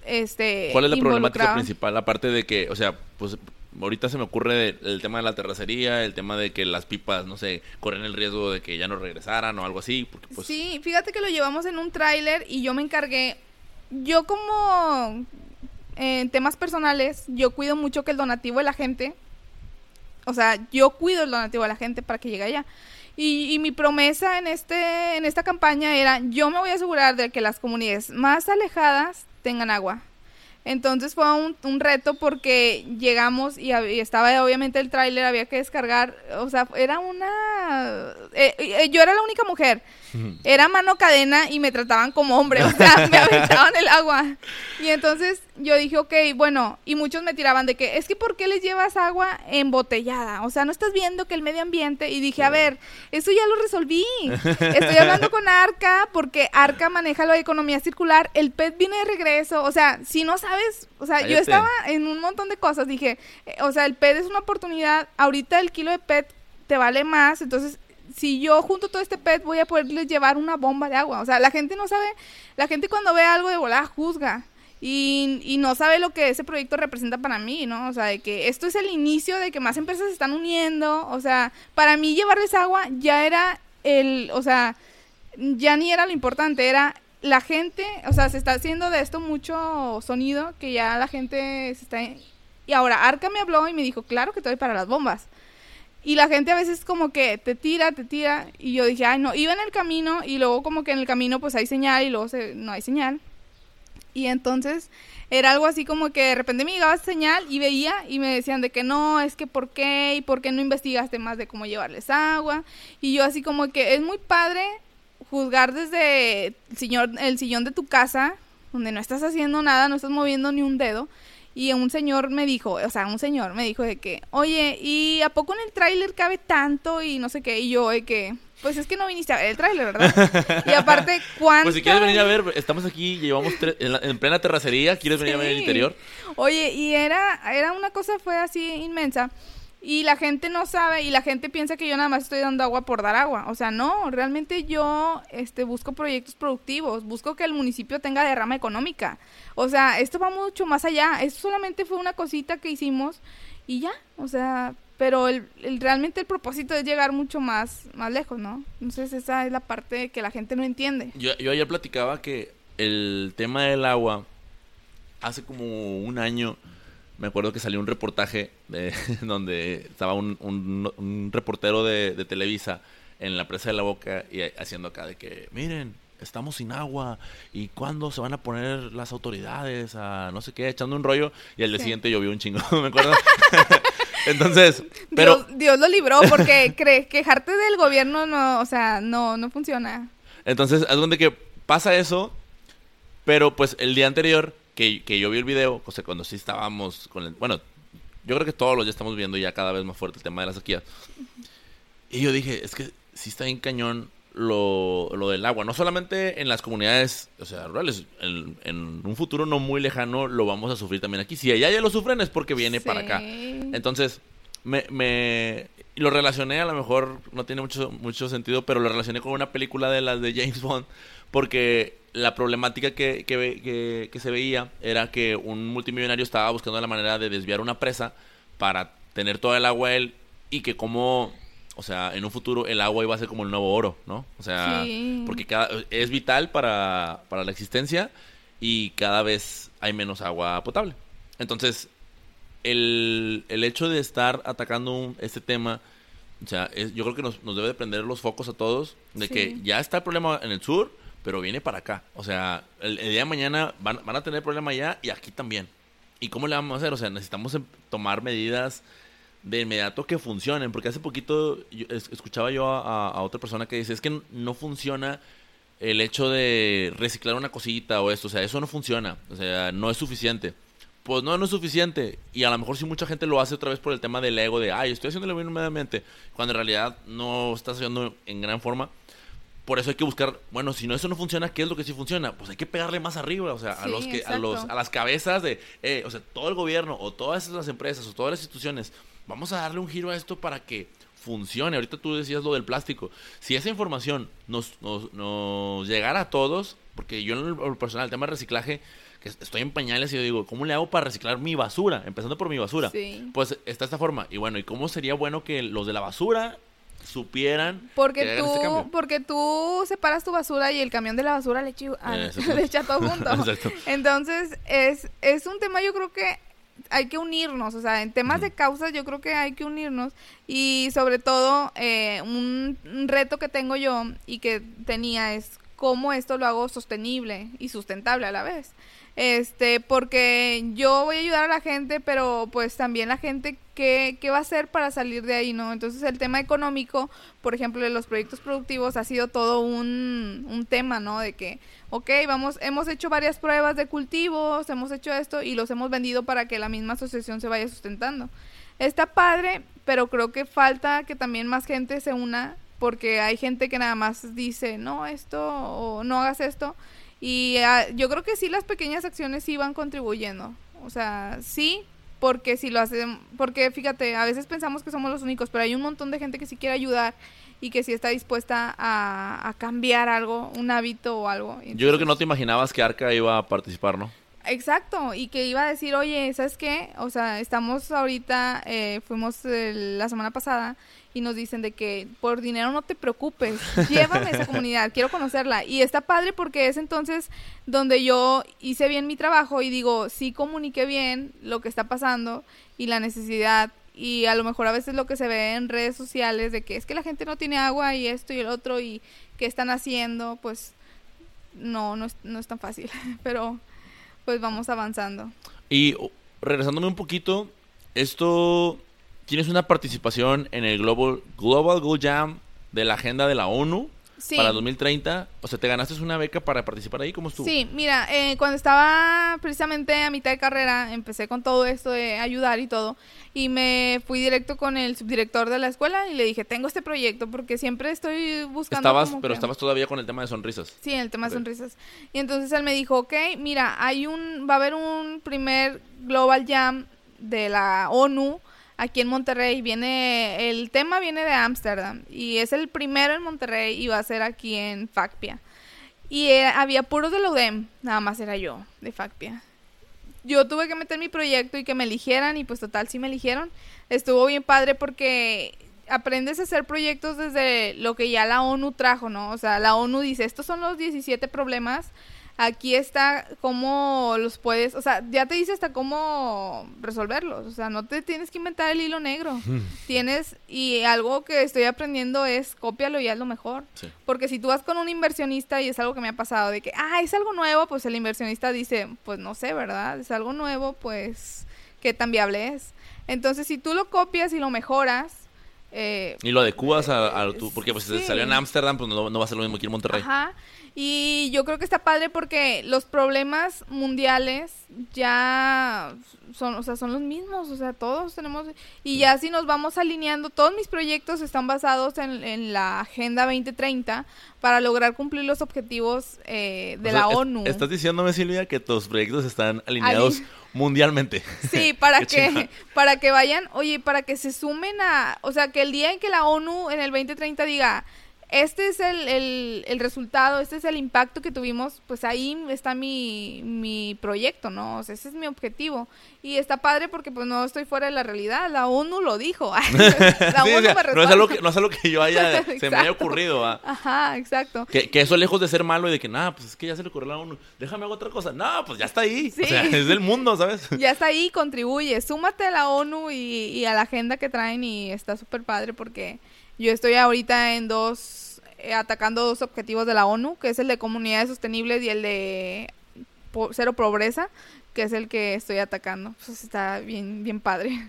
este. ¿cuál es la problemática principal? Aparte de que, o sea, pues ahorita se me ocurre el tema de la terracería, el tema de que las pipas, no sé, corren el riesgo de que ya no regresaran o algo así, porque pues Sí, fíjate que lo llevamos en un tráiler y yo me encargué. Yo como eh, en temas personales, yo cuido mucho que el donativo de la gente, o sea, yo cuido el donativo de la gente para que llegue allá. Y, y mi promesa en este en esta campaña era, yo me voy a asegurar de que las comunidades más alejadas tengan agua. Entonces fue un, reto porque llegamos y estaba obviamente el tráiler, había que descargar, o sea, era una... eh, eh, yo era la única mujer. Era mano cadena y me trataban como hombre, o sea, me aventaban el agua. Y entonces yo dije, ok, bueno, y muchos me tiraban de que, es que ¿por qué les llevas agua embotellada? O sea, no estás viendo que el medio ambiente, y dije, a ver, eso ya lo resolví. Estoy hablando con Arca porque Arca maneja la economía circular, el PET viene de regreso, o sea, si no sabes, o sea, yo estaba en un montón de cosas, dije, eh, o sea, el PET es una oportunidad, ahorita el kilo de PET te vale más, entonces si yo junto todo este PET voy a poderles llevar una bomba de agua. O sea, la gente no sabe, la gente cuando ve algo de volada juzga. Y, y, no sabe lo que ese proyecto representa para mí, ¿no? O sea, de que esto es el inicio de que más empresas se están uniendo. O sea, para mí llevarles agua ya era el, o sea, ya ni era lo importante, era la gente, o sea, se está haciendo de esto mucho sonido que ya la gente se está... Y ahora Arca me habló y me dijo, claro que te doy para las bombas. Y la gente a veces como que te tira, te tira. Y yo dije, ay, no, iba en el camino y luego como que en el camino pues hay señal y luego no hay señal. Y entonces era algo así como que de repente me llegaba señal y veía y me decían de que no, es que por qué y por qué no investigaste más de cómo llevarles agua. Y yo así como que es muy padre juzgar desde el, el sillón de tu casa, donde no estás haciendo nada, no estás moviendo ni un dedo y un señor me dijo, o sea, un señor me dijo de que, oye, ¿y a poco en el tráiler cabe tanto? Y no sé qué, y yo de que, pues es que no viniste a ver el tráiler, ¿verdad? y aparte, ¿cuánto? [LAUGHS] Pues si quieres venir a ver, estamos aquí, llevamos en, plena terracería, ¿quieres venir a ver el interior? Oye, y era, era una cosa, fue así inmensa. Y la gente no sabe y la gente piensa que yo nada más estoy dando agua por dar agua. O sea, no, realmente yo este, busco proyectos productivos, busco que el municipio tenga derrama económica. O sea, esto va mucho más allá. Esto solamente fue una cosita que hicimos y ya. O sea, pero el, realmente el propósito es llegar mucho más, más lejos, ¿no? Entonces esa es la parte que la gente no entiende. Yo, yo ayer platicaba que el tema del agua, hace como un año me acuerdo que salió un reportaje de, [LAUGHS] donde estaba un, un, reportero de, de, Televisa en la presa de la boca y haciendo acá de que, miren, estamos sin agua y cuándo se van a poner las autoridades a no sé qué, echando un rollo y al día siguiente llovió un chingo, [LAUGHS] ¿me acuerdo? [LAUGHS] Entonces, pero... Dios, lo libró porque cree, quejarte del gobierno no, o sea, no, no funciona. Entonces, es donde que pasa eso, pero pues el día anterior que, yo vi el video, o sea, cuando sí estábamos con el... Bueno, yo creo que todos los ya estamos viendo ya cada vez más fuerte el tema de la sequía. Y yo dije, es que sí está bien cañón lo, lo del agua. No solamente en las comunidades, o sea, rurales. En, un futuro no muy lejano lo vamos a sufrir también aquí. Si allá ya lo sufren es porque viene para acá. Entonces, me, me lo relacioné, a lo mejor no tiene mucho, mucho sentido, pero lo relacioné con una película de las de James Bond. Porque la problemática que, que, que, se veía era que un multimillonario estaba buscando la manera de desviar una presa para tener toda el agua él y que como, o sea, en un futuro el agua iba a ser como el nuevo oro, ¿no? O sea, porque cada, es vital para, para la existencia y cada vez hay menos agua potable. Entonces, el, el hecho de estar atacando este tema, o sea, yo creo que nos, nos, debe de prender los focos a todos de que ya está el problema en el sur, pero viene para acá. O sea, el, día de mañana van, a tener problema allá y aquí también. ¿Y cómo le vamos a hacer? O sea, necesitamos em, tomar medidas de inmediato que funcionen, porque hace poquito escuchaba yo a, otra persona que dice, es que no funciona el hecho de reciclar una cosita o esto, o sea, eso no funciona, o sea, no es suficiente. Pues no, no es suficiente. Y a lo mejor si mucha gente lo hace otra vez por el tema del ego, de, ay, estoy haciéndolo bien inmediatamente, cuando en realidad no estás haciendo en gran forma por eso hay que buscar, bueno, si no eso no funciona, ¿qué es lo que sí funciona? Pues hay que pegarle más arriba, o sea, a los que a los a las cabezas de eh, o sea, todo el gobierno o todas las empresas o todas las instituciones, vamos a darle un giro a esto para que funcione. Ahorita tú decías lo del plástico. Si esa información nos, nos, llegara a todos, porque yo en el personal, el tema de reciclaje, que estoy en pañales y yo digo, ¿cómo le hago para reciclar mi basura? Empezando por mi basura. Pues está esta forma. Y bueno, ¿y cómo sería bueno que los de la basura supieran porque tú este porque tú separas tu basura y el camión de la basura le, [LAUGHS] echa, todo junto [LAUGHS] entonces es es un tema yo creo que hay que unirnos o sea en temas de causas yo creo que hay que unirnos y sobre todo eh, un, reto que tengo yo y que tenía es cómo esto lo hago sostenible y sustentable a la vez este, porque yo voy a ayudar a la gente, pero pues también la gente, ¿qué, qué va a hacer para salir de ahí, no? Entonces el tema económico, por ejemplo, de los proyectos productivos ha sido todo un, un tema, ¿no? De que, ok, vamos, hemos hecho varias pruebas de cultivos, hemos hecho esto y los hemos vendido para que la misma asociación se vaya sustentando. Está padre, pero creo que falta que también más gente se una porque hay gente que nada más dice, no, esto o no hagas esto y ah, yo creo que sí las pequeñas acciones sí van contribuyendo. O sea, sí, porque si lo hacen, porque fíjate, a veces pensamos que somos los únicos, pero hay un montón de gente que sí quiere ayudar y que sí está dispuesta a, cambiar algo, un hábito o algo. yo creo que no te imaginabas que Arca iba a participar, ¿no? Exacto, y que iba a decir, oye, ¿sabes qué? O sea, estamos ahorita, eh, fuimos la semana pasada y nos dicen de que por dinero no te preocupes, llévame a esa [LAUGHS] comunidad, quiero conocerla. Y está padre porque es entonces donde yo hice bien mi trabajo y digo, sí comuniqué bien lo que está pasando y la necesidad. Y a lo mejor a veces lo que se ve en redes sociales de que es que la gente no tiene agua y esto y el otro y qué están haciendo, pues no, no es, no es tan fácil. [LAUGHS] Pero pues vamos avanzando. Y regresándome un poquito, esto tienes una participación en el Global, Global Goal Jam de la agenda de la ONU para 2030. O sea, te ganaste una beca para participar ahí. ¿Cómo estuvo? Sí, mira, eh, cuando estaba precisamente a mitad de carrera, empecé con todo esto de ayudar y todo. Y me fui directo con el subdirector de la escuela y le dije, tengo este proyecto porque siempre estoy buscando... Estabas, pero estabas todavía con el tema de sonrisas. Sí, en el tema de sonrisas. Y entonces él me dijo, ok, mira, hay un, va a haber un primer Global Jam de la ONU aquí en Monterrey. Viene, el tema viene de Ámsterdam y es el primero en Monterrey y va a ser aquí en FACPIA. Y eh, había puros de la nada más era yo de FACPIA. Yo tuve que meter mi proyecto y que me eligieran y pues total sí me eligieron. Estuvo bien padre porque aprendes a hacer proyectos desde lo que ya la ONU trajo, ¿no? O sea, la ONU dice, estos son los 17 problemas Aquí está cómo los puedes, o sea, ya te dice hasta cómo resolverlos, o sea, no te tienes que inventar el hilo negro. Tienes, y algo que estoy aprendiendo es cópialo y lo mejor. Porque si tú vas con un inversionista, y es algo que me ha pasado, de que, ah, es algo nuevo, pues el inversionista dice, pues no sé, ¿verdad? Es algo nuevo, pues, ¿qué tan viable es? Entonces, si tú lo copias y lo mejoras, eh, y lo adecuas a, a tu, porque pues si salió en Ámsterdam, pues no, no, va a ser lo mismo que en Monterrey. Ajá. Y yo creo que está padre porque los problemas mundiales ya son, o sea, son los mismos, o sea, todos tenemos y ya si nos vamos alineando, todos mis proyectos están basados en, la Agenda 2030 para lograr cumplir los objetivos eh, de la ONU. Estás diciéndome Silvia que tus proyectos están alineados mundialmente. [LAUGHS] Sí, para [LAUGHS] que [LAUGHS] para que vayan, oye, para que se sumen a, o sea, que el día en que la ONU en el 2030 diga este es el, el, resultado, este es el impacto que tuvimos, pues ahí está mi, mi proyecto, ¿no? O sea, ese es mi objetivo. Y está padre porque pues no estoy fuera de la realidad, la ONU lo dijo. [LAUGHS] la ONU me no, es algo que, no es algo que yo haya, se me haya ocurrido. Ajá, exacto. Que, que, eso lejos de ser malo y de que, nada, pues es que ya se le ocurrió a la ONU, déjame hacer otra cosa. No, pues ya está ahí. O sea, [LAUGHS] es del mundo, ¿sabes? [LAUGHS] ya está ahí, contribuye. Súmate a la ONU y, y a la agenda que traen y está súper padre porque yo estoy ahorita en dos, eh, atacando dos objetivos de la ONU, que es el de comunidades sostenibles y el de cero pobreza, que es el que estoy atacando. Pues está bien, bien padre.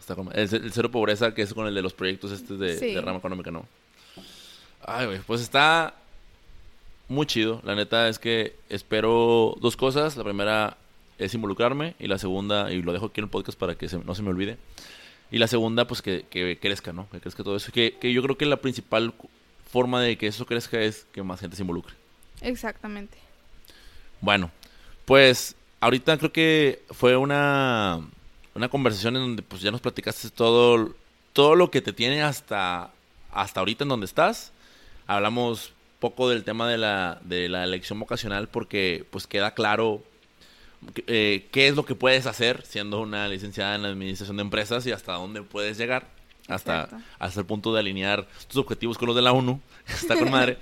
Está como, el, cero pobreza, que es con el de los proyectos este de, rama económica, ¿no? Ay, güey, pues está muy chido. La neta es que espero dos cosas. La primera es involucrarme y la segunda, y lo dejo aquí en el podcast para que no se me olvide, y la segunda, pues que, que crezca, ¿no? Que crezca todo eso. Que, que yo creo que la principal forma de que eso crezca es que más gente se involucre. Exactamente. Bueno, pues ahorita creo que fue una, una conversación en donde pues ya nos platicaste todo, todo lo que te tiene hasta, hasta ahorita en donde estás. Hablamos poco del tema de la, de la elección vocacional porque pues queda claro eh, qué es lo que puedes hacer siendo una licenciada en administración de empresas y hasta dónde puedes llegar. Hasta, hasta el punto de alinear tus objetivos con los de la ONU. [LAUGHS] Está con madre.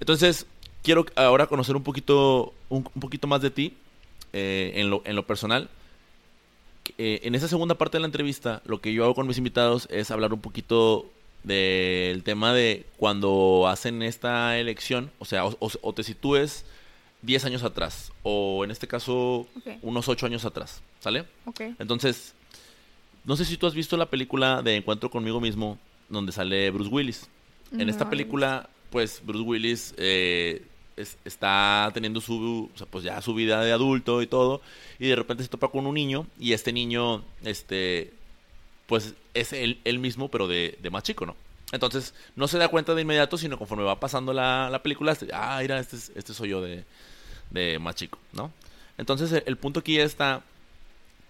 Entonces, quiero ahora conocer un poquito, un, poquito más de ti eh, en, lo, en lo personal. Eh, en esa segunda parte de la entrevista, lo que yo hago con mis invitados es hablar un poquito del tema de cuando hacen esta elección, o sea, o, te sitúes 10 años atrás, o en este caso, unos 8 años atrás, ¿sale? Ok. Entonces, no sé si tú has visto la película de Encuentro conmigo mismo, donde sale Bruce Willis. En No, esta película, pues Bruce Willis eh, es- está teniendo su, o sea, pues ya su vida de adulto y todo, y de repente se topa con un niño, y este niño, este, pues es él, él mismo, pero de, de más chico, ¿no? Entonces, no se da cuenta de inmediato, sino conforme va pasando la, la película, este, ah, mira, este, es- este soy yo de, de más chico, ¿no? Entonces, el, el punto aquí está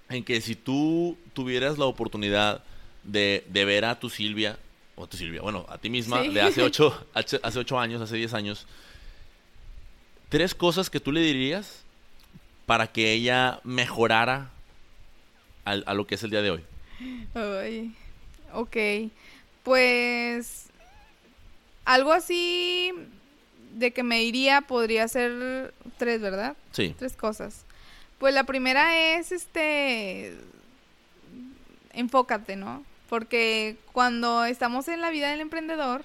en que si tú tuvieras la oportunidad de, de ver a tu Silvia, o a tu Silvia, bueno, a ti misma, Sí. de hace [LAUGHS] ocho, hace hace ocho años, hace 10 años, tres cosas que tú le dirías para que ella mejorara al- a lo que es el día de hoy. Ay, ok. Pues algo así de que me iría podría ser tres, ¿verdad? Sí, Tres cosas. Pues la primera es este enfócate, ¿no? Porque cuando estamos en la vida del emprendedor,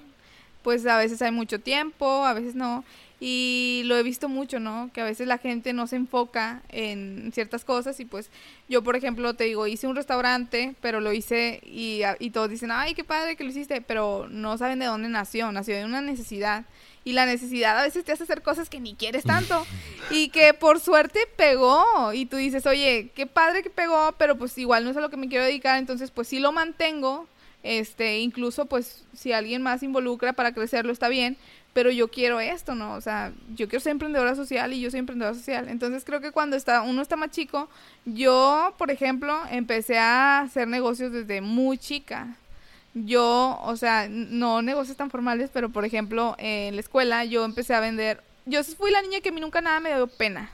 pues a veces hay mucho tiempo, a veces no. Y lo he visto mucho, ¿no? Que a veces la gente no se enfoca en ciertas cosas y pues yo, por ejemplo, te digo, hice un restaurante, pero lo hice y, y todos dicen, ay, qué padre que lo hiciste, pero no saben de dónde nació, nació de una necesidad. Y la necesidad a veces te hace hacer cosas que ni quieres tanto y que por suerte pegó y tú dices, oye, qué padre que pegó, pero pues igual no es a lo que me quiero dedicar, entonces pues sí lo mantengo, este, incluso pues si alguien más involucra para crecerlo está bien, pero yo quiero esto, ¿no? O sea, yo quiero ser emprendedora social y yo soy emprendedora social. Entonces creo que cuando está uno está más chico, yo, por ejemplo, empecé a hacer negocios desde muy chica. Yo, o sea, no negocios tan formales, pero por ejemplo, en la escuela yo empecé a vender, yo fui la niña que a mí nunca nada me dio pena.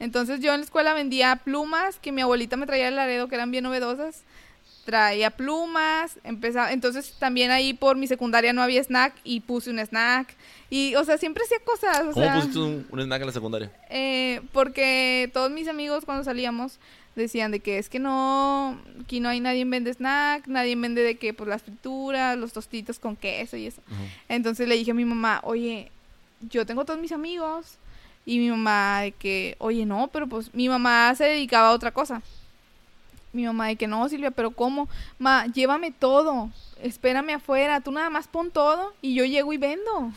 Entonces yo en la escuela vendía plumas que mi abuelita me traía del Laredo, que eran bien novedosas. Traía plumas, empezaba, entonces también ahí por mi secundaria no había snack y puse un snack. Y, o sea, siempre hacía cosas. O ¿Cómo sea, pusiste un, un snack en la secundaria? eh, porque todos mis amigos cuando salíamos decían de que es que no, aquí no hay nadie vende snack, nadie vende de que pues las frituras, los tostitos con queso y eso. Entonces le dije a mi mamá, oye, yo tengo todos mis amigos. Y mi mamá de que, oye, no, pero pues mi mamá se dedicaba a otra cosa. Mi mamá de que no, Silvia, pero ¿cómo? Ma, llévame todo, espérame afuera, tú nada más pon todo y yo llego y vendo.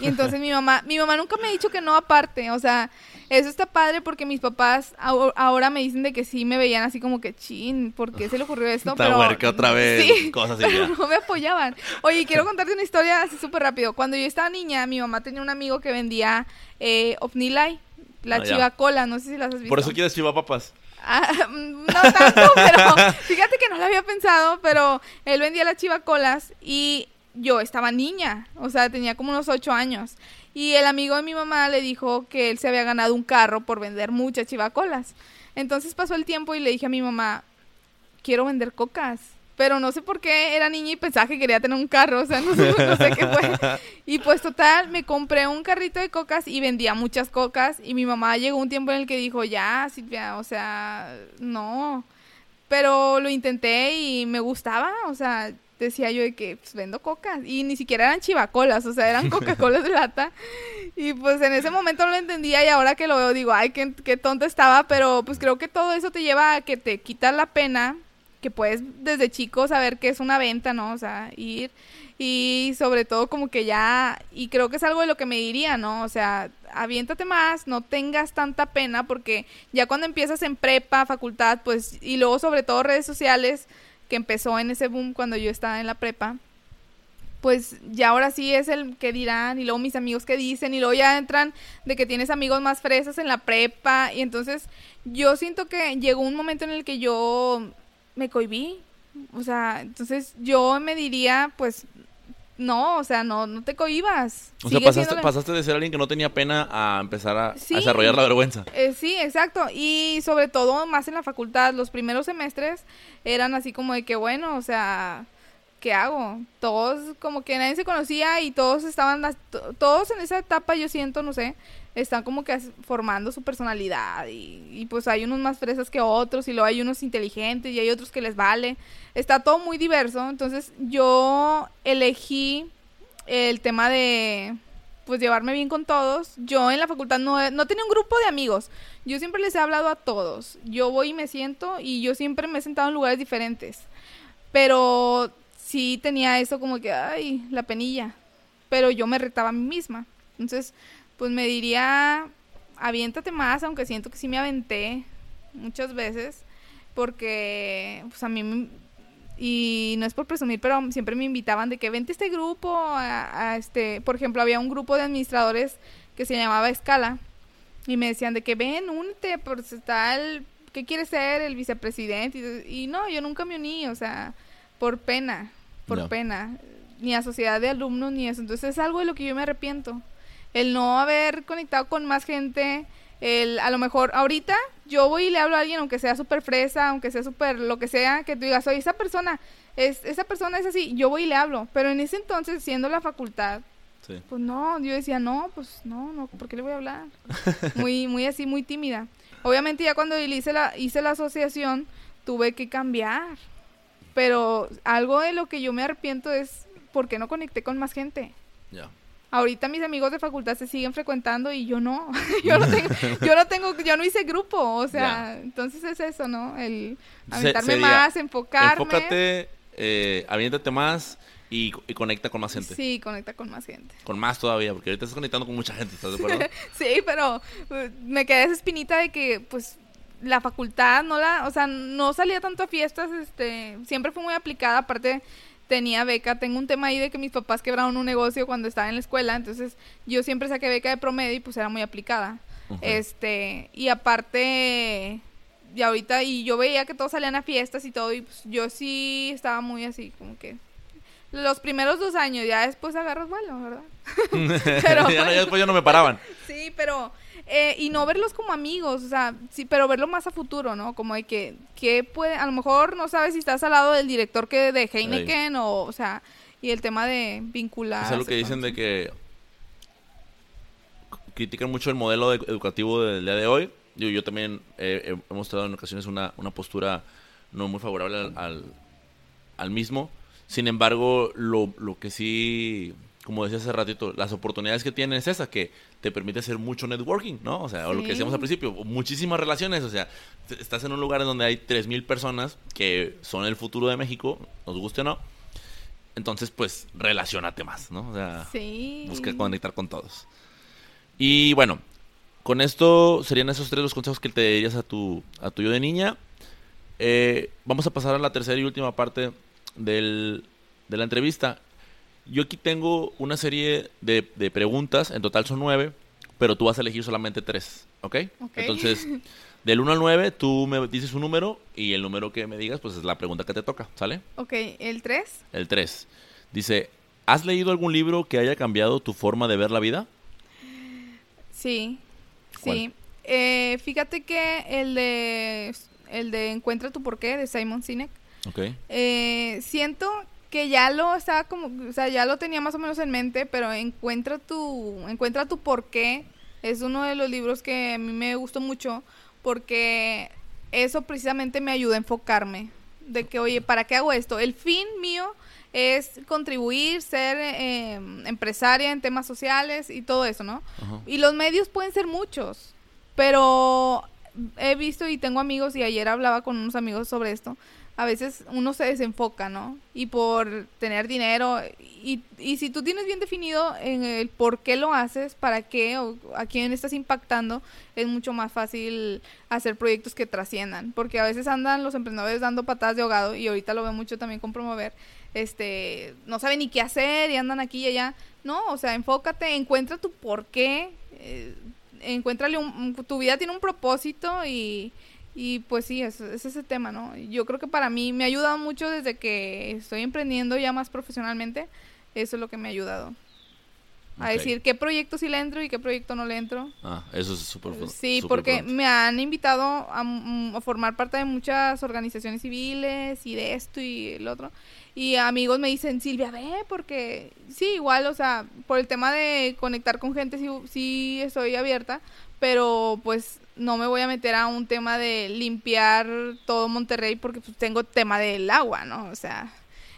Y entonces mi [LAUGHS] mamá, mi mamá nunca me ha dicho que no aparte, o sea, eso está padre porque mis papás ahor- ahora me dicen de que sí me veían así como que, chin, ¿por qué se le ocurrió [LAUGHS] esto? Está huerca otra [LAUGHS] vez, Sí, cosas así pero ya. no me apoyaban. Oye, quiero contarte una historia así súper rápido. Cuando yo estaba niña, mi mamá tenía un amigo que vendía eh, Ovnilay, la Ah, chiva cola, no sé si las has visto. Por eso quieres chiva papas. Ah, [LAUGHS] no tanto, [LAUGHS] pero fíjate que no lo había pensado, pero él vendía las chivacolas y yo estaba niña, o sea, tenía como unos ocho años. Y el amigo de mi mamá le dijo que él se había ganado un carro por vender muchas chivacolas. Entonces pasó el tiempo y le dije a mi mamá, quiero vender cocas. Pero no sé por qué era niña y pensaba que quería tener un carro, o sea, no sé, no sé qué fue. Y pues total, me compré un carrito de cocas y vendía muchas cocas. Y mi mamá llegó un tiempo en el que dijo, ya, Silvia, o sea, no. Pero lo intenté y me gustaba, o sea, decía yo de que pues, vendo cocas. Y ni siquiera eran chivacolas, o sea, eran [LAUGHS] Coca-Colas de lata. Y pues en ese momento no lo entendía y ahora que lo veo digo, ay, qué, qué tonta estaba. Pero pues creo que todo eso te lleva a que te quitas la pena que puedes desde chico saber que es una venta, ¿no? O sea, ir y sobre todo como que ya, y creo que es algo de lo que me diría, ¿no? O sea, aviéntate más, no tengas tanta pena porque ya cuando empiezas en prepa, facultad, pues, y luego sobre todo redes sociales, que empezó en ese boom cuando yo estaba en la prepa, pues ya ahora sí es el que dirán y luego mis amigos que dicen y luego ya entran de que tienes amigos más fresas en la prepa y entonces yo siento que llegó un momento en el que yo me cohibí. O sea, entonces yo me diría, pues, no, o sea, no, no te cohibas. O sea, pasaste, siendo la- pasaste de ser alguien que no tenía pena a empezar a, desarrollar la vergüenza. Eh, sí, exacto. Y sobre todo más en la facultad, los primeros semestres eran así como de que, bueno, o sea, ¿qué hago? Todos como que nadie se conocía y todos estaban, todos en esa etapa, yo siento, no sé, están como que formando su personalidad y, y pues hay unos más fresas que otros y luego hay unos inteligentes y hay otros que les vale. Está todo muy diverso, entonces yo elegí el tema de pues llevarme bien con todos. Yo en la facultad no, no tenía un grupo de amigos. Yo siempre les he hablado a todos. Yo voy y me siento y yo siempre me he sentado en lugares diferentes. Pero sí tenía eso como que, ay, la penilla. Pero yo me retaba a mí misma. Entonces, pues me diría, aviéntate más, aunque siento que sí me aventé muchas veces. Porque, pues a mí y no es por presumir, pero siempre me invitaban de que vente este grupo, a, este, por ejemplo, había un grupo de administradores que se llamaba Escala y me decían de que ven, únete, pues está el, ¿qué quiere ser? El vicepresidente y, no, yo nunca me uní, o sea, por pena, por pena, ni a sociedad de alumnos ni eso, entonces es algo de lo que yo me arrepiento, el no haber conectado con más gente, el, a lo mejor ahorita yo voy y le hablo a alguien, aunque sea súper fresa, aunque sea súper lo que sea, que tú digas, oye, esa persona, es, esa persona es así, yo voy y le hablo. Pero en ese entonces, siendo la facultad, pues no, yo decía, no, pues no, no, ¿por qué le voy a hablar? [LAUGHS] muy, muy así, muy tímida. Obviamente ya cuando hice la, hice la asociación, tuve que cambiar. Pero algo de lo que yo me arrepiento es, ¿por qué no conecté con más gente? Ya. Ahorita mis amigos de facultad se siguen frecuentando y yo no. [LAUGHS] yo no [LAUGHS] tengo, yo no tengo, yo no hice grupo, o sea, entonces es eso, ¿no? El aventarme más, enfocarme. Enfócate, eh, aviéntate más y, conecta con más gente. Sí, conecta con más gente. Con más todavía, porque ahorita estás conectando con mucha gente, ¿estás de acuerdo? [LAUGHS] sí, pero uh, me quedé esa espinita de que, pues, la facultad no la, o sea, no salía tanto a fiestas, este, siempre fue muy aplicada, aparte tenía beca. Tengo un tema ahí de que mis papás quebraron un negocio cuando estaba en la escuela, entonces yo siempre saqué beca de promedio y pues era muy aplicada. Este, y aparte, y ahorita, y yo veía que todos salían a fiestas y todo, y pues yo sí estaba muy así, como que los primeros dos años, ya después agarras vuelo, ¿verdad? [LAUGHS] [LAUGHS] pero, ya, ya, después ya no me paraban. sí, pero eh, y no verlos como amigos, o sea, sí, pero verlo más a futuro, ¿no? Como de que, que puede, a lo mejor no sabes si estás al lado del director que de Heineken o, o sea, y el tema de vincular. Es lo que dicen de que critican mucho el modelo educativo del día de hoy. Yo, yo también he mostrado en ocasiones una, una postura no muy favorable al, al, mismo. Sin embargo, lo, lo que sí como decía hace ratito, las oportunidades que tienes es esa, que te permite hacer mucho networking, ¿no? O sea, o lo que decíamos al principio, muchísimas relaciones, o sea, estás en un lugar en donde hay 3.000 personas que son el futuro de México, nos guste o no, entonces pues relacionate más, ¿no? O sea, busca conectar con todos. Y bueno, con esto serían esos tres los consejos que te dirías a tu, a tu yo de niña. Eh, vamos a pasar a la tercera y última parte del, de la entrevista yo aquí tengo una serie de, preguntas, en total son nueve, pero tú vas a elegir solamente tres, ¿ok? Entonces, [LAUGHS] del 1 al 9, tú me dices un número y el número que me digas, pues es la pregunta que te toca, ¿sale? Ok, ¿el 3? El 3. Dice, ¿has leído algún libro que haya cambiado tu forma de ver la vida? Sí, sí. Eh, fíjate que el de, el de Encuentra tu porqué de Simon Sinek. Ok. Eh, siento que ya lo estaba como, o sea, ya lo tenía más o menos en mente, pero encuentra tu, encuentra tu porqué. Es uno de los libros que a mí me gustó mucho porque eso precisamente me ayuda a enfocarme. De que, oye, ¿para qué hago esto? El fin mío es contribuir, ser em, empresaria en temas sociales y todo eso, ¿no? Y los medios pueden ser muchos, pero he visto y tengo amigos y ayer hablaba con unos amigos sobre esto, a veces uno se desenfoca, ¿no? Y por tener dinero, y, si tú tienes bien definido en el por qué lo haces, para qué o a quién estás impactando, es mucho más fácil hacer proyectos que trasciendan, porque a veces andan los emprendedores dando patadas de ahogado, y ahorita lo veo mucho también con promover, este, no saben ni qué hacer y andan aquí y allá. No, o sea, enfócate, encuentra tu por qué, eh, encuéntrale un, tu vida tiene un propósito y y pues sí, es, es, ese tema, ¿no? Yo creo que para mí me ha ayudado mucho desde que estoy emprendiendo ya más profesionalmente. Eso es lo que me ha ayudado. A decir qué proyecto sí le entro y qué proyecto no le entro. Ah, eso es súper Sí, porque me han invitado a, mm, a, formar parte de muchas organizaciones civiles y de esto y el otro. Y amigos me dicen, Silvia, ve, porque sí, igual, o sea, por el tema de conectar con gente sí, sí estoy abierta, pero pues no me voy a meter a un tema de limpiar todo Monterrey porque pues tengo tema del agua, ¿no? O sea,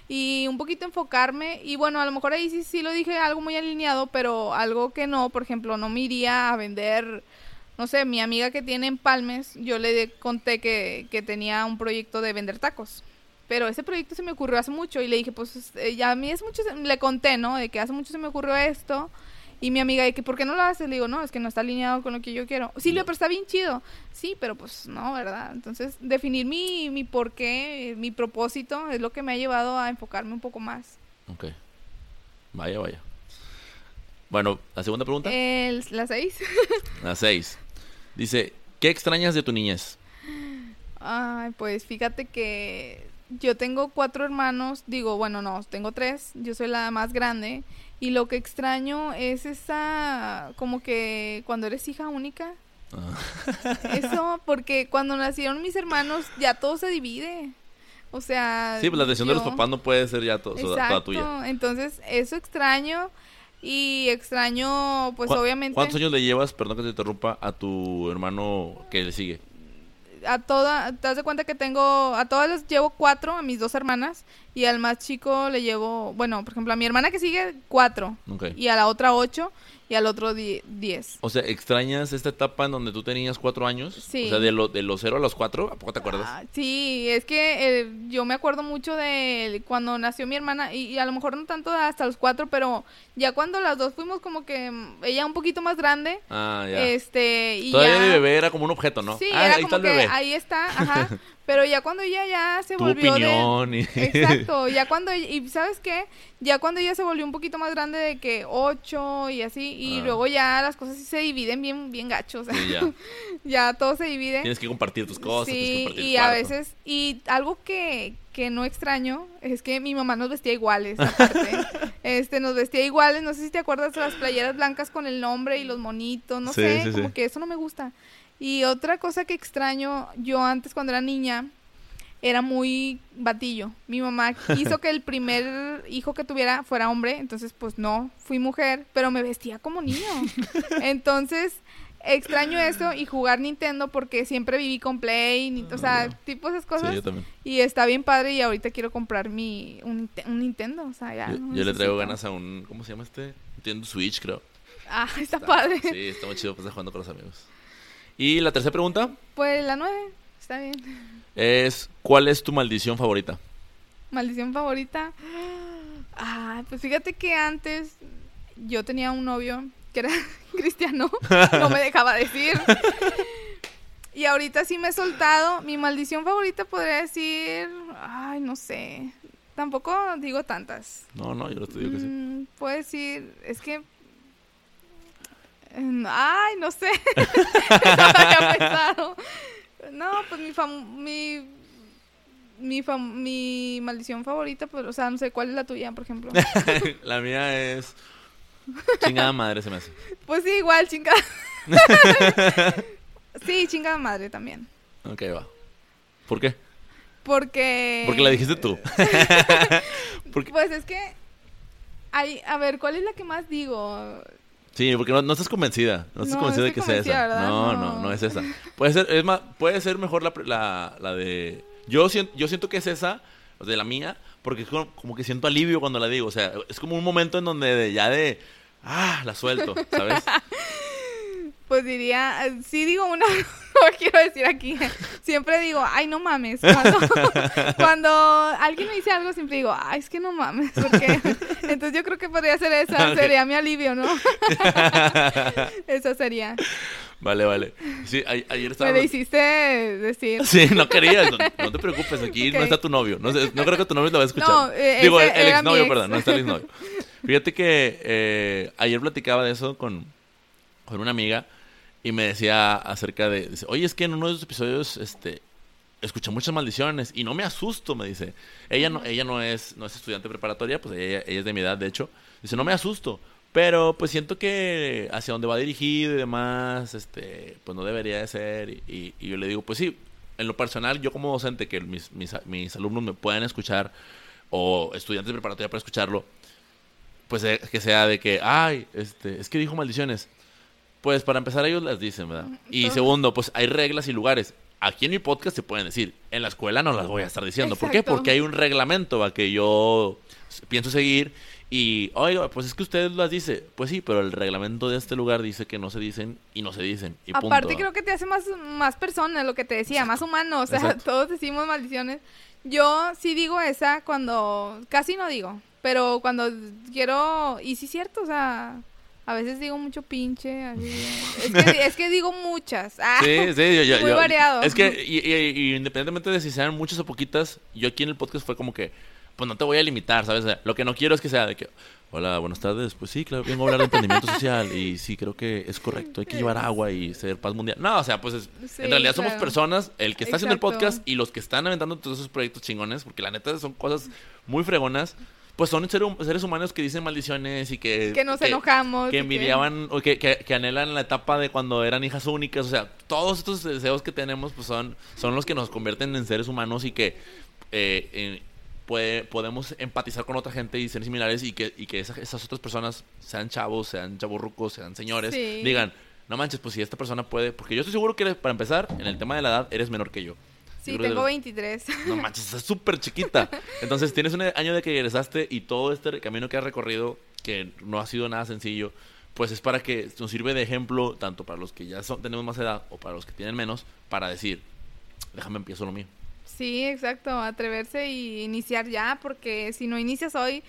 y un poquito enfocarme y bueno, a lo mejor ahí sí, sí lo dije algo muy alineado, pero algo que no, por ejemplo, no me iría a vender, no sé, mi amiga que tiene empalmes, yo le conté que, que tenía un proyecto de vender tacos. Pero ese proyecto se me ocurrió hace mucho y le dije, pues eh, ya a mí es mucho, le conté, ¿no? De que hace mucho se me ocurrió esto y mi amiga, de que, ¿por qué no lo haces? Le digo, no, es que no está alineado con lo que yo quiero. Silvia, pero está bien chido. Sí, pero pues no, ¿verdad? Entonces, definir mi, mi por qué, mi propósito, es lo que me ha llevado a enfocarme un poco más. Ok. Vaya, vaya. Bueno, ¿la segunda pregunta? El, la seis. [LAUGHS] la seis. Dice, ¿qué extrañas de tu niñez? Ay, pues fíjate que yo tengo cuatro hermanos, digo, bueno, no, tengo tres, yo soy la más grande y lo que extraño es esa, como que cuando eres hija única. Ah. Eso, porque cuando nacieron mis hermanos ya todo se divide. O sea... Sí, pues la decisión de los papás no puede ser ya todo, toda tuya. Entonces, eso extraño. Y extraño, pues obviamente... ¿Cuántos años le llevas, perdón que te interrumpa, a tu hermano que le sigue? a todas, te das de cuenta que tengo, a todas les llevo cuatro, a mis dos hermanas, y al más chico le llevo, bueno, por ejemplo, a mi hermana que sigue, cuatro, y a la otra ocho, y al otro 10. O sea, ¿extrañas esta etapa en donde tú tenías cuatro años? Sí. O sea, de, lo, de los cero a los cuatro, ¿a poco te acuerdas? Ah, sí, es que eh, yo me acuerdo mucho de cuando nació mi hermana, y, a lo mejor no tanto hasta los cuatro, pero ya cuando las dos fuimos como que mm, ella un poquito más grande. Ah, ya. Este, y Todavía ya... de bebé era como un objeto, ¿no? Sí, ah, era como que ahí está, ajá. [LAUGHS] Pero ya cuando ella ya se volvió opinión Exacto, [LAUGHS] ya cuando... Y ¿sabes qué? Ya cuando ella se volvió un poquito más grande de que ocho y así, y ah. luego ya las cosas sí se dividen bien, bien gachos. ya. [LAUGHS] ya todo se divide. Tienes que compartir tus cosas. Sí, y a veces... Y algo que, que no extraño es que mi mamá nos vestía iguales, aparte. [LAUGHS] este, nos vestía iguales, no sé si te acuerdas de las playeras blancas con el nombre y los monitos, no sé, como que eso no me gusta. Y otra cosa que extraño, yo antes cuando era niña, era muy batillo. Mi mamá [LAUGHS] quiso que el primer hijo que tuviera fuera hombre, entonces pues no, fui mujer, pero me vestía como niño. [LAUGHS] Entonces, extraño eso y jugar Nintendo porque siempre viví con Play, o sea, tipo esas cosas. Y está bien padre y ahorita quiero comprar mi un, Nintendo, o sea, ya. Yo, le traigo ganas a un, ¿cómo se llama este? Nintendo Switch, creo. Ah, está, padre. Sí, está muy chido pues jugando con los amigos. ¿Y la tercera pregunta? Pues la nueve, está bien. Es, ¿cuál es tu maldición favorita? Maldición favorita. [GASPS] Ah, pues fíjate que antes yo tenía un novio que era [LAUGHS] cristiano, [LAUGHS] no me dejaba decir. [LAUGHS] Y ahorita sí me he soltado. Mi maldición favorita podría decir, ay, no sé. Tampoco digo tantas. No, no, yo lo te digo que sí. Mm, puedo decir, es que Ay, no sé. [LAUGHS] no pues mi, mi mi, mi maldición favorita, pues, o sea, no sé cuál es la tuya, por ejemplo. [LAUGHS] la mía es chingada madre se me hace. Pues sí, igual chingada. [LAUGHS] sí, chingada madre también. Ok, va. ¿Por qué? Porque Porque la dijiste tú. Pues es que hay, a ver, ¿cuál es la que más digo? Sí, porque no, estás convencida. No estás convencida de que sea esa. No, no, no, es esa. Puede ser, es más, puede ser mejor la, la, la de. Yo siento, yo siento que es esa, de la mía, porque es como, que siento alivio cuando la digo. O sea, es como un momento en donde ya de. Ah, la suelto, ¿sabes? [LAUGHS] Pues diría, sí digo una, [LAUGHS] no quiero decir aquí, siempre digo, ay, no mames. Cuando, [LAUGHS] cuando, alguien me dice algo, siempre digo, ay, es que no mames, porque [LAUGHS] entonces yo creo que podría ser esa, sería mi alivio, ¿no? Esa sería. Vale, vale. Sí, ayer estaba... Me lo hiciste decir. Sí, no querías, no, te preocupes, aquí no está tu novio, no, no, creo que tu novio lo va a escuchar. No, eh, Digo, el, el exnovio, perdón, no está el exnovio. Fíjate que eh, ayer platicaba de eso con, con una amiga y me decía acerca de, dice, oye, es que en uno de esos episodios, este, escuché muchas maldiciones y no me asusto, me dice. Ella no, ella no es, no es estudiante preparatoria, pues ella, es de mi edad, de hecho. Dice, no me asusto, pero pues siento que hacia dónde va dirigido y demás, este, pues no debería de ser. Y, y, yo le digo, pues sí, en lo personal, yo como docente, que mis, mis, mis alumnos me puedan escuchar, o estudiantes preparatoria para escucharlo, pues eh, que sea de que, ay, este, es que dijo maldiciones. Pues para empezar ellos las dicen, ¿verdad? Y segundo, pues hay reglas y lugares. aquí en mi podcast se pueden decir. En la escuela no las voy a estar diciendo. ¿Por qué? Porque hay un reglamento que yo pienso seguir. Y, oiga, pues es que usted las dice. Pues sí, pero el reglamento de este lugar dice que no se dicen y no se dicen. Y Aparte punto. creo que te hace más, más persona, lo que te decía, más humano. O sea, Exacto. [LAUGHS] todos decimos maldiciones. Yo sí digo esa cuando... Casi no digo. Pero cuando quiero... Y sí es cierto, o sea... A veces digo mucho pinche. así, [LAUGHS] es, que, es que digo muchas. Ah, Sí, sí, yo, yo- Muy yo- variado. Es que, y, y- y independientemente de si sean muchas o poquitas, yo aquí en el podcast fue como que, pues no te voy a limitar, ¿sabes? O sea, lo que no quiero es que sea de que, hola, buenas tardes, pues sí, claro, vengo a hablar de emprendimiento social y sí, creo que es correcto, hay que llevar agua y ser paz mundial. No, o sea, pues es- Sí, en realidad somos personas, el que está haciendo el podcast y los que están aventando todos esos proyectos chingones, porque la neta son cosas muy fregonas. Pues son ser- seres humanos que dicen maldiciones y que... que nos enojamos. Que envidiaban o que, que, que anhelan la etapa de cuando eran hijas únicas. O sea, todos estos deseos que tenemos pues son, son los que nos convierten en seres humanos y que eh, eh, puede- podemos empatizar con otra gente y ser similares y que, y que esa- esas otras personas, sean chavos, sean chavorrucos, sean señores, Sí. digan, no manches, pues si esta persona puede... Porque yo estoy seguro que eres- para empezar, en el tema de la edad, eres menor que yo. Sí, tengo que- 23. [LAUGHS] no manches, estás súper chiquita. Entonces [LAUGHS] tienes un año de que egresaste y todo este camino que has recorrido, que no ha sido nada sencillo, pues es para que nos sirve de ejemplo, tanto para los que ya son, tenemos más edad o para los que tienen menos, para decir, déjame empiezo lo mío. Sí, exacto, atreverse y iniciar ya, porque si no inicias hoy,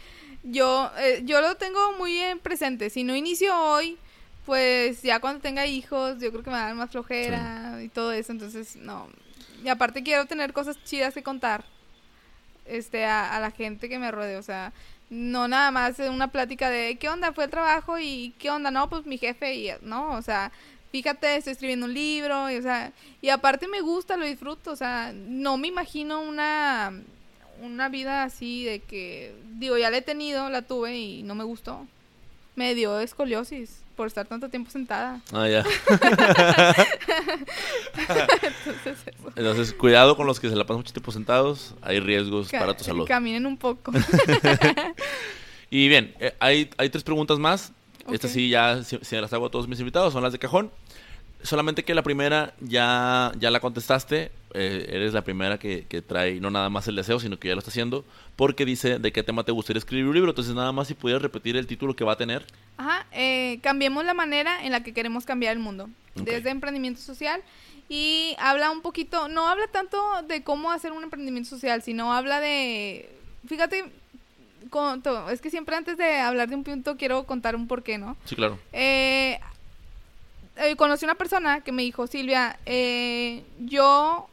yo, eh, yo lo tengo muy en presente, si no inicio hoy, pues ya cuando tenga hijos, yo creo que me va a dar más flojera y todo eso, entonces no. Y aparte quiero tener cosas chidas que contar este a, a la gente que me rodea, o sea, no nada más una plática de qué onda fue el trabajo y qué onda, no, pues mi jefe y no, o sea, fíjate, estoy escribiendo un libro, y, o sea, y aparte me gusta, lo disfruto, o sea, no me imagino una una vida así de que digo, ya la he tenido, la tuve y no me gustó. Me dio escoliosis por estar tanto tiempo sentada. Ah, ya. Entonces, eso. Entonces, cuidado con los que se la pasan mucho tiempo sentados, hay riesgos Ca- para tu salud. Caminen un poco. [LAUGHS] Y bien, eh, hay, hay tres preguntas más. Estas Ok. sí ya si, si las hago a todos mis invitados, son las de cajón. Solamente que la primera ya, ya la contestaste. Eh, eres la primera que, que trae no nada más el deseo, sino que ya lo está haciendo. Porque dice de qué tema te gustaría escribir un libro. Entonces, nada más si pudieras repetir el título que va a tener. Ajá, eh, cambiemos la manera en la que queremos cambiar el mundo, desde emprendimiento social y habla un poquito, no habla tanto de cómo hacer un emprendimiento social, sino habla de, fíjate, con- es que siempre antes de hablar de un punto quiero contar un porqué, ¿no? Sí, claro. Eh, eh, conocí una persona que me dijo, Silvia, eh, yo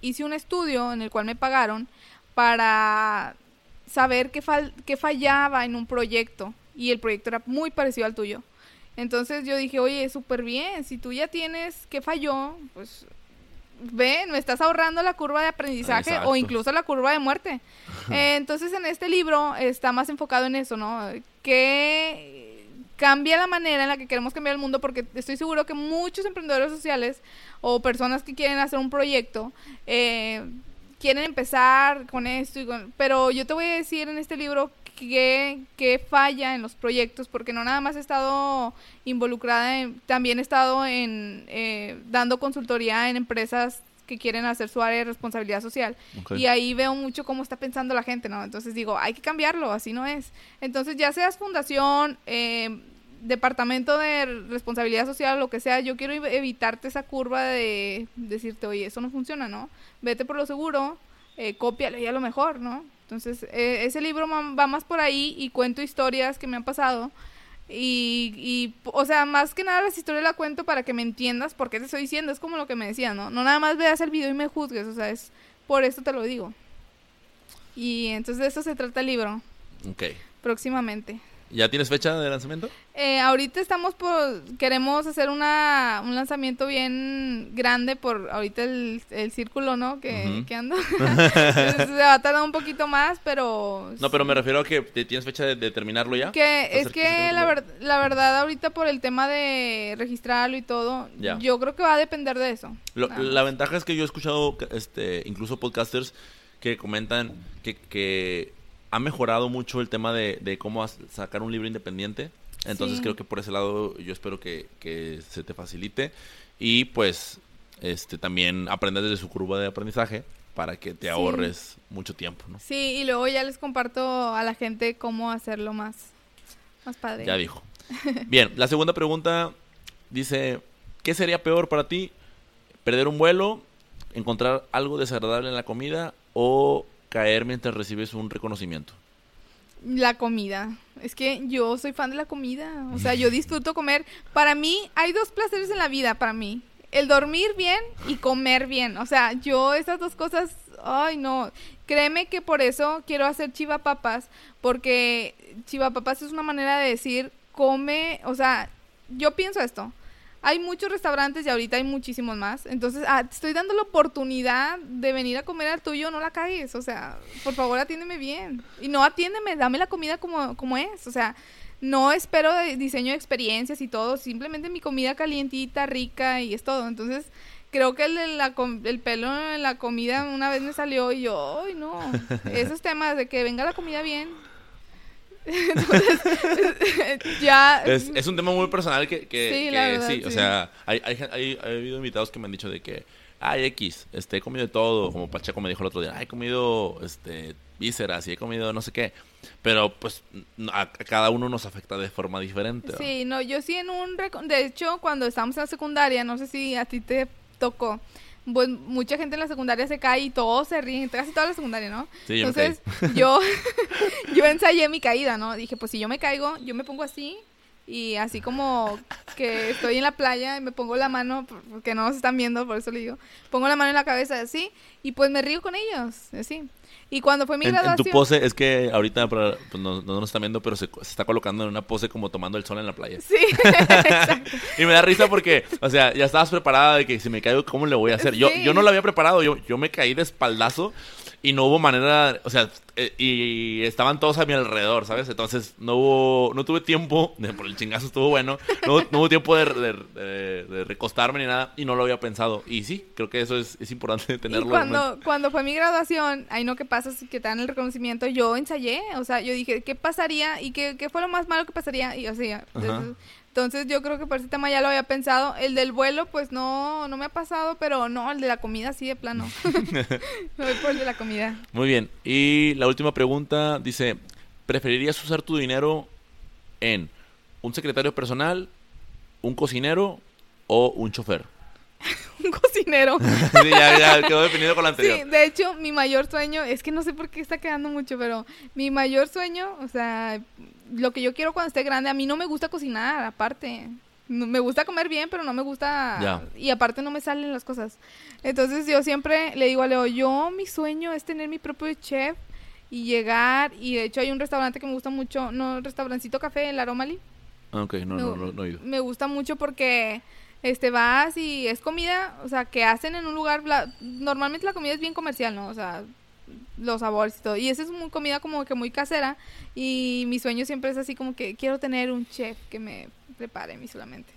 hice un estudio en el cual me pagaron para saber qué, fal- qué fallaba en un proyecto y el proyecto era muy parecido al tuyo. Entonces yo dije, oye, súper bien, si tú ya tienes qué falló, pues ve, me estás ahorrando la curva de aprendizaje Exacto. o incluso la curva de muerte. Eh, [LAUGHS] entonces en este libro está más enfocado en eso, ¿no? Cambia la manera en la que queremos cambiar el mundo porque estoy seguro que muchos emprendedores sociales o personas que quieren hacer un proyecto eh, quieren empezar con esto, y con- pero yo te voy a decir en este libro que, que falla en los proyectos porque no nada más he estado involucrada, en, también he estado en eh, dando consultoría en empresas que quieren hacer su área de responsabilidad social. Y ahí veo mucho cómo está pensando la gente, ¿no? Entonces digo, hay que cambiarlo, así no es. Entonces, ya seas fundación, eh, departamento de responsabilidad social, lo que sea, yo quiero ev- evitarte esa curva de decirte, oye, eso no funciona, ¿no? Vete por lo seguro, eh, cópialo y a lo mejor, ¿no? Entonces, eh, ese libro va más por ahí y cuento historias que me han pasado. Y, y, o sea, más que nada las historias la cuento para que me entiendas por qué te estoy diciendo. Es como lo que me decía, ¿no? No nada más veas el video y me juzgues, o sea, es por eso te lo digo. Y entonces de eso se trata el libro, Ok. próximamente. ¿Ya tienes fecha de lanzamiento? Eh, ahorita estamos por, queremos hacer una, un lanzamiento bien grande por ahorita el, el círculo, ¿no? Que, Ujú. que anda. [LAUGHS] Entonces, se va a tardar un poquito más, pero... No, pero me refiero a que tienes fecha de, de terminarlo ya. Que ¿Estás es que la, ver- la verdad ahorita por el tema de registrarlo y todo, yo creo que va a depender de eso. Lo- la ventaja es que yo he escuchado este, incluso podcasters que comentan que, que ha mejorado mucho el tema de, de cómo sacar un libro independiente. Entonces Sí. creo que por ese lado yo espero que, que se te facilite. Y pues este, también aprendas desde su curva de aprendizaje para que te ahorres mucho tiempo, ¿no? Sí, y luego ya les comparto a la gente cómo hacerlo más, más padre. Ya dijo. Bien, la segunda pregunta dice, ¿qué sería peor para ti? ¿Perder un vuelo? ¿Encontrar algo desagradable en la comida? ¿O caer mientras recibes un reconocimiento? La comida. Es que yo soy fan de la comida. O sea, yo disfruto comer. Para mí hay dos placeres en la vida, para mí el dormir bien y comer bien. O sea, yo esas dos cosas, ay no, créeme que por eso quiero hacer chivapapas, porque chivapapas es una manera de decir, come, o sea, yo pienso esto. Hay muchos restaurantes y ahorita hay muchísimos más. Entonces, ah, te estoy dando la oportunidad de venir a comer al tuyo, no la cagues. O sea, por favor, atiéndeme bien. Y no atiéndeme, dame la comida como, como es. O sea, no espero diseño de experiencias y todo, simplemente mi comida calientita, rica y es todo. Entonces, creo que el, la, el pelo en la comida una vez me salió y yo, ay, no, [LAUGHS] esos temas de que venga la comida bien. Entonces, [LAUGHS] ya... Es, un tema muy personal que, que sí, o sea, hay, hay, hay, hay habido invitados que me han dicho de que ay, X, este, he comido de todo, como Pacheco me dijo el otro día, he comido, este, vísceras y he comido no sé qué, pero pues a, cada uno nos afecta de forma diferente. Sí, no, yo sí en un, de hecho, cuando estábamos en la secundaria, no sé si a ti te tocó, pues mucha gente en la secundaria se cae y todos se ríen, casi toda la secundaria, ¿no? Sí, Entonces, [LAUGHS] yo, [LAUGHS] yo ensayé mi caída, ¿no? Dije, pues si yo me caigo, yo me pongo así y así como que estoy en la playa y me pongo la mano, porque no nos están viendo, por eso le digo, pongo la mano en la cabeza así y pues me río con ellos, así. Y cuando fue mi graduación... En tu pose, es que ahorita pues, no, nos están viendo, pero se, está colocando en una pose como tomando el sol en la playa. Sí, [LAUGHS] [LAUGHS] y me da risa porque, o sea, ya estabas preparada de que si me caigo, ¿cómo le voy a hacer? Yo, yo no lo había preparado, yo, yo me caí de espaldazo y no hubo manera, o sea, eh, y estaban todos a mi alrededor, ¿sabes? Entonces no hubo, no tuve tiempo, [LAUGHS] por el chingazo estuvo bueno, no, hubo tiempo de, recostarme ni nada y no lo había pensado. Y sí, creo que eso es, importante [LAUGHS] tenerlo. Y cuando, cuando fue mi graduación, ahí no que pasa, que te dan el reconocimiento, yo ensayé, o sea, yo dije, ¿qué pasaría? ¿Y qué, qué fue lo más malo que pasaría? Y o sea, entonces yo creo que por ese tema ya lo había pensado. El del vuelo, pues no, no me ha pasado, pero no, el de la comida sí de plano. [LAUGHS] me voy por el de la comida. Muy bien. Y la última pregunta dice, ¿preferirías usar tu dinero en un secretario personal, un cocinero o un chofer? [LAUGHS] un cocinero. [LAUGHS] sí, ya, ya quedó definido con la anterior. Sí, de hecho, mi mayor sueño, es que no sé por qué está quedando mucho, pero mi mayor sueño, o sea, lo que yo quiero cuando esté grande, a mí no me gusta cocinar, aparte. me gusta comer bien, pero no me gusta... Y aparte no me salen las cosas. Entonces yo siempre le digo a Leo, yo mi sueño es tener mi propio chef y llegar... Y de hecho hay un restaurante que me gusta mucho, no, restaurancito café, el Aromali. Ah, ok, no, no, no, no, he ido. Me gusta mucho porque este vas y es comida, o sea, que hacen en un lugar, normalmente la comida es bien comercial, ¿no? O sea, los sabores y todo. Y esa es una comida como que muy casera. Y mi sueño siempre es así como que quiero tener un chef que me prepare a mí solamente.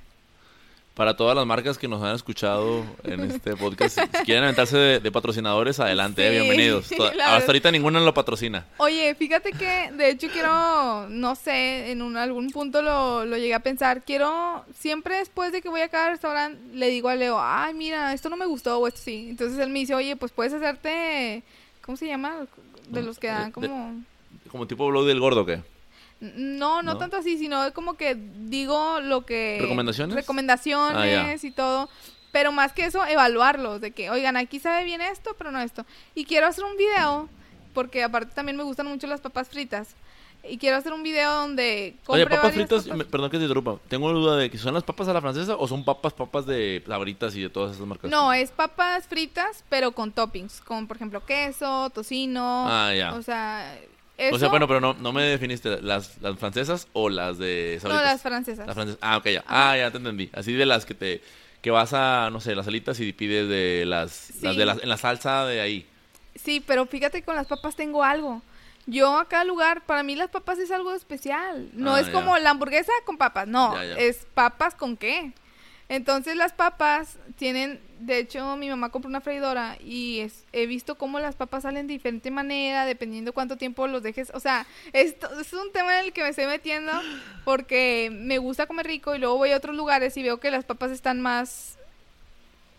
Para todas las marcas que nos han escuchado en este podcast, si [LAUGHS] quieren aventarse de, patrocinadores, adelante, eh, bienvenidos. [LAUGHS] Hasta ahorita ninguna lo patrocina. Oye, fíjate que de hecho quiero, no sé, en un, algún punto lo, lo llegué a pensar. Quiero, siempre después de que voy a cada restaurante, le digo a Leo, ay, mira, esto no me gustó o esto sí. Entonces él me dice, oye, pues puedes hacerte ¿Cómo se llama? De los que dan como... ¿Como tipo blog del gordo qué? No, no, tanto así, sino como que digo lo que... ¿Recomendaciones? Recomendaciones ah, y todo. Pero más que eso, evaluarlos. De que, oigan, aquí sabe bien esto, pero no esto. Y quiero hacer un video, porque aparte también me gustan mucho las papas fritas. Y quiero hacer un video donde... Oye, papas fritas, perdón que te interrumpa. Tengo duda de que son las papas a la francesa o son papas, papas de sabritas y de todas esas marcas. No, es papas fritas, pero con toppings. Como por ejemplo queso, tocino. Ah, ya. O sea... O sea, bueno, pero no, no me definiste las, las francesas o las de sabritas. No, las francesas. Las francesas. Ah, ok, ya. Ah, ya te entendí. Así de las que te... Que vas a, no sé, las alitas y pides de las... las de las, en la salsa de ahí. Sí, pero fíjate que con las papas tengo algo. Yo a cada lugar, para mí las papas es algo especial. No ah, es como la hamburguesa con papas, no, es papas con qué. Entonces las papas tienen, de hecho mi mamá compró una freidora y he visto cómo las papas salen de diferente manera, dependiendo cuánto tiempo los dejes. O sea, esto es un tema en el que me estoy metiendo porque me gusta comer rico y luego voy a otros lugares y veo que las papas están más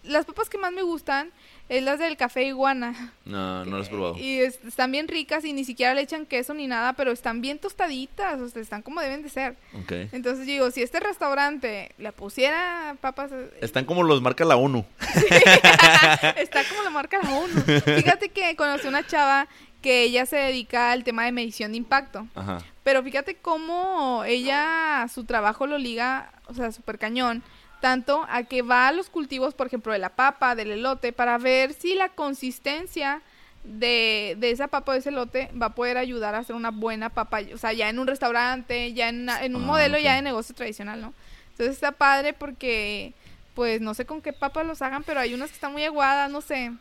las papas que más me gustan es las del café iguana. No, no las he probado. Y es- están bien ricas y ni siquiera le echan queso ni nada, pero están bien tostaditas, o sea, están como deben de ser. Ok. Entonces yo digo, si este restaurante le pusiera papas, eh, Están como los marca la ONU. [LAUGHS] [LAUGHS] está como la marca la ONU. Fíjate que conocí una chava que ella se dedica al tema de medición de impacto. Ajá. Pero fíjate cómo ella, su trabajo lo liga, o sea, súper cañón, tanto a que va a los cultivos, por ejemplo, de la papa, del elote, para ver si la consistencia de, de esa papa o de ese elote va a poder ayudar a hacer una buena papa, o sea, ya en un restaurante, ya en, una- en un Ah, modelo ya de negocio tradicional, ¿no? Entonces está padre porque, pues, no sé con qué papas los hagan, pero hay unas que están muy aguadas, no sé.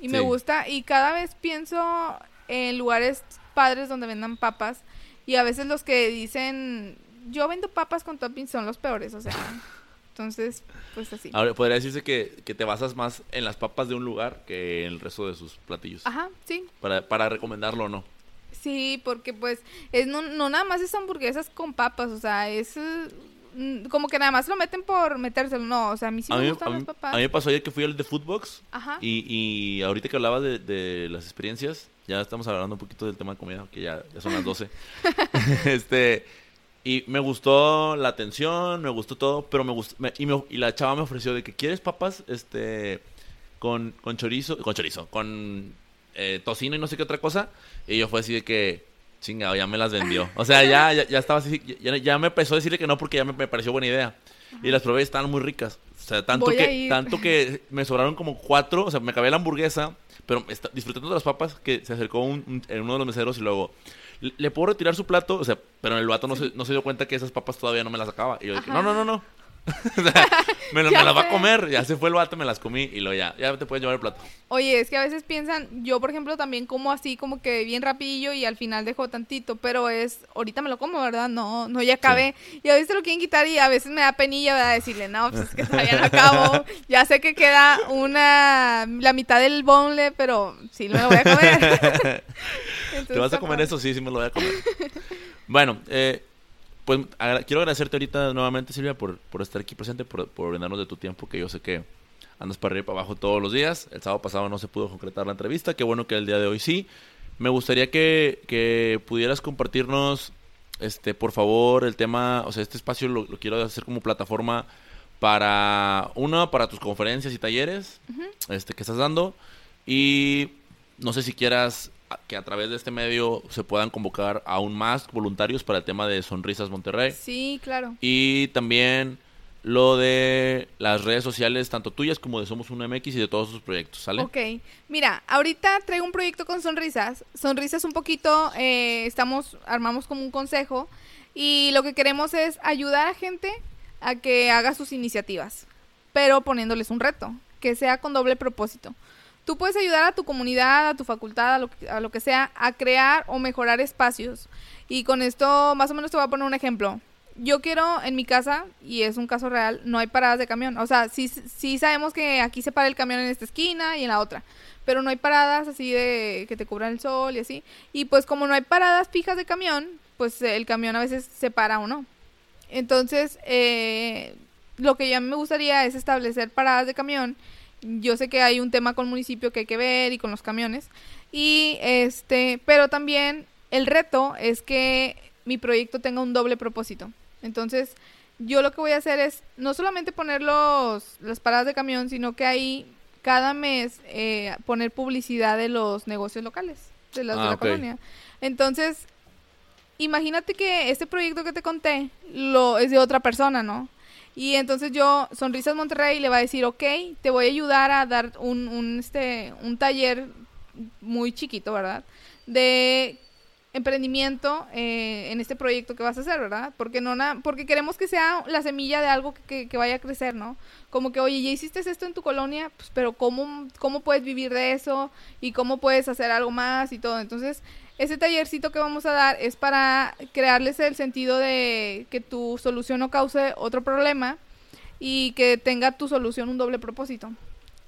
Y me gusta, y cada vez pienso en lugares padres donde vendan papas, y a veces los que dicen, yo vendo papas con toppings son los peores, o sea. Entonces, pues así. Ahora, podría decirse que, que te basas más en las papas de un lugar que en el resto de sus platillos. Ajá, sí. Para, para recomendarlo o no. Sí, porque pues es no, no nada más es hamburguesas con papas, o sea, es mm, como que nada más lo meten por metérselo, no, o sea, a mí sí a, me mí, gustan mí- las papas. a mí me pasó ayer que fui al de Foodbox Ajá. y, y ahorita que hablabas de, de las experiencias, ya estamos hablando un poquito del tema de comida, que ya, ya son las 12. [LAUGHS] [LAUGHS] este, y me gustó la atención, me gustó todo, pero me gustó, me- y, me- y la chava me ofreció de que quieres papas, este, con, con chorizo, con chorizo, con eh, tocino y no sé qué otra cosa, y yo fue así de que, chingado, ya me las vendió. O sea, ya, ya, ya estaba así, ya, ya me empezó a decirle que no porque ya me, me pareció buena idea. Y las probé y estaban muy ricas. O sea, tanto Voy que, tanto que me sobraron como cuatro, o sea, me acabé la hamburguesa, pero está- disfrutando de las papas, que se acercó un, uno de los meseros y luego, ¿le, puedo retirar su plato? O sea, pero el vato no, se, no se dio cuenta que esas papas todavía no me las acaba. Y yo dije, Ajá. no, no, no, no. [LAUGHS] Me, la- Ya me las va a comer. Ya se fue el vato, me las comí y luego ya, ya te puedes llevar el plato. Oye, es que a veces piensan, yo por ejemplo también como así, como que bien rapidillo y al final dejo tantito, pero es, ahorita me lo como, ¿verdad? No, no, ya acabé. Y a veces lo quieren quitar y a veces me da penilla, ¿verdad? Decirle, no, pues es que todavía no acabo. [LAUGHS] Ya sé que queda una, la mitad del bonle, pero sí me lo voy a comer. Entonces, [LAUGHS] ¿Te vas a comer eso? Sí, sí me lo voy a comer. bueno, eh, pues agra- quiero agradecerte ahorita nuevamente, Silvia, por, por estar aquí presente, por, por brindarnos de tu tiempo, que yo sé que andas para arriba y para abajo todos los días. El sábado pasado no se pudo concretar la entrevista, qué bueno que el día de hoy sí. Me gustaría que, que pudieras compartirnos, este, por favor, el tema, o sea, este espacio lo, lo quiero hacer como plataforma para, una, para tus conferencias y talleres este, que estás dando, y no sé si quieras que a través de este medio se puedan convocar aún más voluntarios para el tema de Sonrisas Monterrey. Sí, claro. Y también lo de las redes sociales, tanto tuyas como de Somos un MX y de todos sus proyectos, ¿sale? Ok, mira, ahorita traigo un proyecto con Sonrisas. Sonrisas un poquito, eh, estamos, armamos como un consejo y lo que queremos es ayudar a gente a que haga sus iniciativas, pero poniéndoles un reto, que sea con doble propósito. Tú puedes ayudar a tu comunidad, a tu facultad, a lo, que- sea, a crear o mejorar espacios. Y con esto, más o menos te voy a poner un ejemplo. Yo quiero en mi casa, y es un caso real, no hay paradas de camión. O sea, sí, sí sabemos que aquí se para el camión en esta esquina y en la otra. Pero no hay paradas así de que te cubran el sol y así. Y pues como no hay paradas fijas de camión, pues el camión a veces se para o no. Entonces, eh, lo que ya me gustaría es establecer paradas de camión. Yo sé que hay un tema con el municipio que hay que ver y con los camiones. Y este, pero también el reto es que mi proyecto tenga un doble propósito. Entonces, yo lo que voy a hacer es no solamente poner los, las paradas de camión, sino que ahí cada mes eh, poner publicidad de los negocios locales, de las de Ah, la colonia. Entonces, imagínate que este proyecto que te conté lo es de otra persona, ¿no? Y entonces yo, Sonrisas Monterrey, le va a decir, ok, te voy a ayudar a dar un, un, este, un taller muy chiquito, ¿verdad? De emprendimiento eh, en este proyecto que vas a hacer, ¿verdad? Porque no na- porque queremos que sea la semilla de algo que, que- que vaya a crecer, ¿no? Como que, oye, ya hiciste esto en tu colonia, pues, pero ¿cómo, ¿cómo puedes vivir de eso? ¿Y cómo puedes hacer algo más y todo? Entonces, ese tallercito que vamos a dar es para crearles el sentido de que tu solución no cause otro problema y que tenga tu solución un doble propósito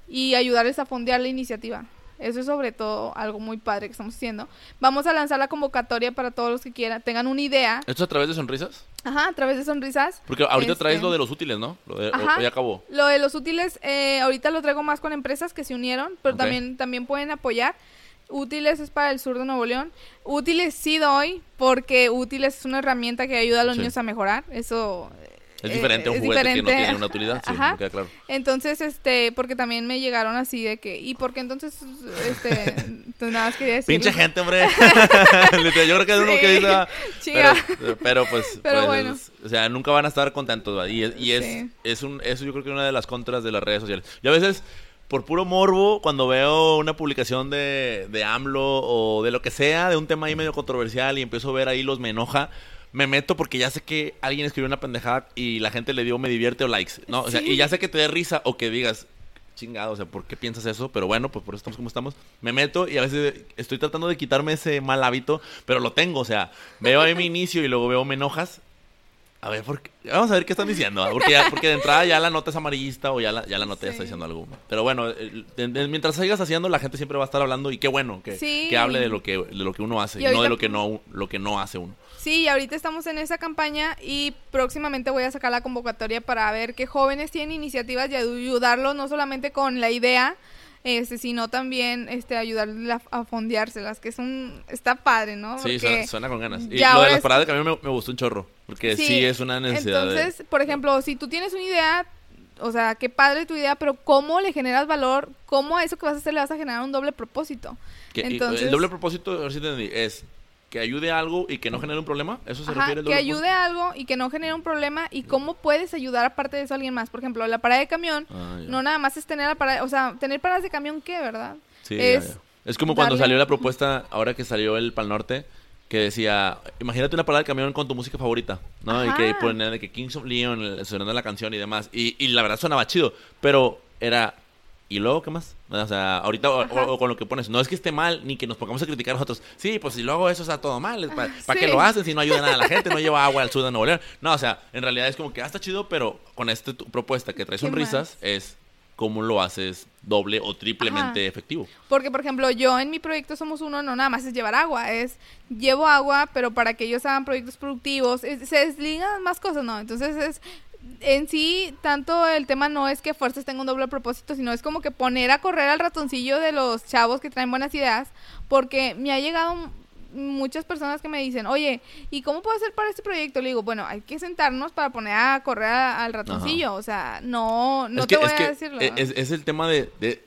y ayudarles a fondear la iniciativa. Eso es sobre todo algo muy padre que estamos haciendo. Vamos a lanzar la convocatoria para todos los que quieran, tengan una idea. ¿Esto es a través de sonrisas? Ajá, a través de sonrisas. Porque ahorita Este- traes lo de los útiles, ¿no? Lo de, Ajá. o ya acabó. Lo de los útiles, eh, ahorita lo traigo más con empresas que se unieron, pero Ok. también, también pueden apoyar. Útiles es para el sur de Nuevo León. Útiles sí doy, porque útiles es una herramienta que ayuda a los Sí. niños a mejorar. Eso Es eh, diferente a un juguete que no diferente. tiene una utilidad. Sí, Ajá. me queda claro. Entonces, este, porque también me llegaron así de que, ¿y por qué entonces, este, tú nada más quería decir. Pinche gente, hombre. [LAUGHS] Yo creo que es uno Sí. que dice. ah, Chica. Pero, pero pues, [LAUGHS] Pero pues, bueno. es- o sea, nunca van a estar contentos, ¿va? Y, es- y es, Sí. es un, eso yo creo que es una de las contras de las redes sociales. Yo a veces, por puro morbo, cuando veo una publicación de, de AMLO o de lo que sea, de un tema ahí medio controversial y empiezo a ver ahí los me enoja, me meto porque ya sé que alguien escribió una pendejada y la gente le dio me divierte o likes, ¿no? O sea, Sí. y ya sé que te dé risa o que digas, chingado, o sea, ¿por qué piensas eso? Pero bueno, pues por eso estamos como estamos. Me meto y a veces estoy tratando de quitarme ese mal hábito, pero lo tengo, o sea, veo ahí mi inicio y luego veo me enojas. A ver, ¿por qué? vamos a ver qué están diciendo, ¿ah? porque, ya- porque de entrada ya la nota es amarillista o ya la, ya la nota ya está diciendo algo. Pero bueno, el- mientras sigas haciendo, la gente siempre va a estar hablando y qué bueno que, Sí. que hable de lo que, de lo que uno hace Y no de lo que no, lo que no hace uno. Sí, y ahorita estamos en esa campaña y próximamente voy a sacar la convocatoria para ver qué jóvenes tienen iniciativas y ayudarlos no solamente con la idea, este, sino también este ayudarles a, a fondeárselas, que es un está padre, ¿no? Sí, suena, suena con ganas. Y lo de las paradas de camión me, me gustó un chorro, porque sí, es una necesidad. de- Entonces, por ejemplo, si tú tienes una idea, o sea, qué padre tu idea, pero ¿cómo le generas valor? ¿Cómo a eso que vas a hacer le vas a generar un doble propósito? que- entonces- el doble propósito, a ver si entendí, es que ayude a algo y que no genere un problema. ¿Eso se Ajá, refiere que ayude a algo y que no genere un problema y cómo puedes ayudar aparte de eso a alguien más. Por ejemplo, la parada de camión, Ah, no nada más es tener la parada, o sea, tener paradas de camión, ¿qué, verdad? Sí, es ya. Es como cuando darle- salió la propuesta, ahora que salió el Pal Norte, que decía, imagínate una parada de camión con tu música favorita, ¿no? Y que ponían de que Kings of Leon, sonando la canción y demás. Y, y la verdad sonaba chido, pero era... ¿Y luego qué más? O sea, ahorita o, con lo que pones, no es que esté mal ni que nos pongamos a criticar a nosotros. Sí, pues si lo hago eso está todo mal. ¿Para Ah, sí. qué lo hacen si no ayuda nada a la gente? No lleva agua al sur de Nuevo León. No, o sea, en realidad es como que ah, está chido, pero con esta propuesta que trae ¿Qué sonrisas es cómo lo haces doble o triplemente Ajá. efectivo. Porque, por ejemplo, yo en mi proyecto Somos Uno no nada más es llevar agua, es llevo agua, pero para que ellos hagan proyectos productivos, es- se desligan más cosas, ¿no? Entonces es... En sí, tanto el tema no es que fuerzas tenga un doble propósito, sino es como que poner a correr al ratoncillo de los chavos que traen buenas ideas, porque me ha llegado muchas personas que me dicen, oye, ¿y cómo puedo hacer para este proyecto? Le digo, bueno, hay que sentarnos para poner a correr a- al ratoncillo, o sea, no, no es te que, voy es a decirlo. e- Es, es el tema de, de,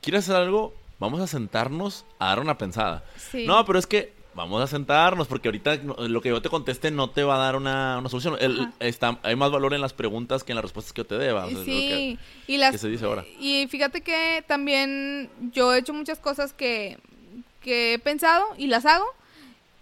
¿quieres hacer algo? Vamos a sentarnos a dar una pensada. Sí. No, pero es que vamos a sentarnos porque ahorita lo que yo te conteste no te va a dar una, una solución. El- está, hay más valor en las preguntas que en las respuestas que yo te deba. O sea, es lo Sí, que- y las que se dice ahora. y fíjate que también yo he hecho muchas cosas que, que he pensado y las hago,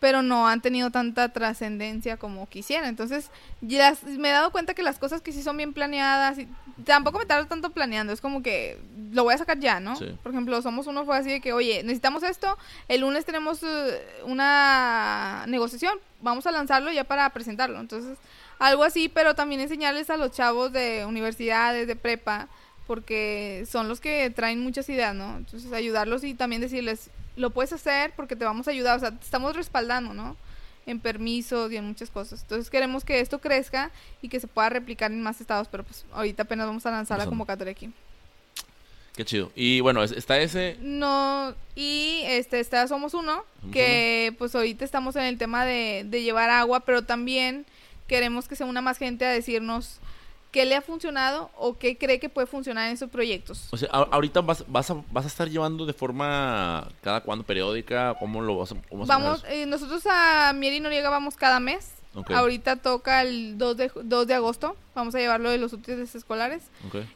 pero no han tenido tanta trascendencia como quisiera. Entonces, ya me he dado cuenta que las cosas que sí son bien planeadas, y tampoco me tardo tanto planeando, es como que lo voy a sacar ya, ¿no? Sí. Por ejemplo, somos uno fue así de que, oye, necesitamos esto, el lunes tenemos eh, una negociación, vamos a lanzarlo ya para presentarlo. Entonces, algo así, pero también enseñarles a los chavos de universidades, de prepa, porque son los que traen muchas ideas, ¿no? Entonces, ayudarlos y también decirles, lo puedes hacer porque te vamos a ayudar, o sea, te estamos respaldando, ¿no? En permisos y en muchas cosas. Entonces, queremos que esto crezca y que se pueda replicar en más estados, pero pues ahorita apenas vamos a lanzar la convocatoria aquí. Qué chido. Y bueno, es- está ese. No, y este, está Somos Uno, Somos que pues ahorita estamos en el tema de, de llevar agua, pero también queremos que se una más gente a decirnos qué le ha funcionado o qué cree que puede funcionar en sus proyectos. O sea, a- ahorita vas, vas, a, vas a estar llevando de forma cada cuando periódica, ¿cómo lo vas a, cómo a Vamos, eh, nosotros a Mier y Noriega vamos cada mes. Ahorita toca el 2 de, ju- 2 de agosto. Vamos a llevarlo de los útiles escolares.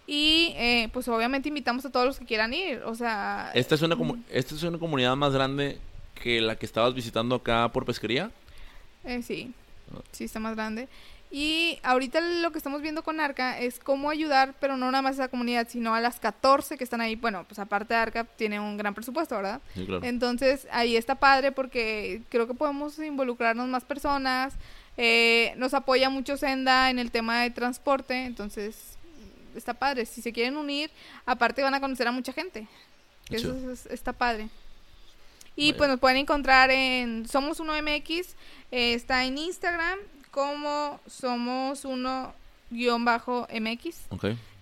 Y eh, pues obviamente invitamos a todos los que quieran ir. O sea, Esta es una comu- esta es una comunidad más grande que la que estabas visitando acá por pesquería. Eh, sí, Ah. sí está más grande. Y ahorita lo que estamos viendo con Arca es cómo ayudar, pero no nada más a esa comunidad, sino a las 14 que están ahí. Bueno, pues aparte de Arca tiene un gran presupuesto, ¿verdad? Sí, claro. Entonces ahí está padre porque creo que podemos involucrarnos más personas. Eh, nos apoya mucho Senda en el tema de transporte, entonces está padre. Si se quieren unir, aparte van a conocer a mucha gente. Que eso es- está padre. Y Vaya. pues nos pueden encontrar en Somos Uno MX, eh, está en Instagram como Somos Uno guion bajo MX.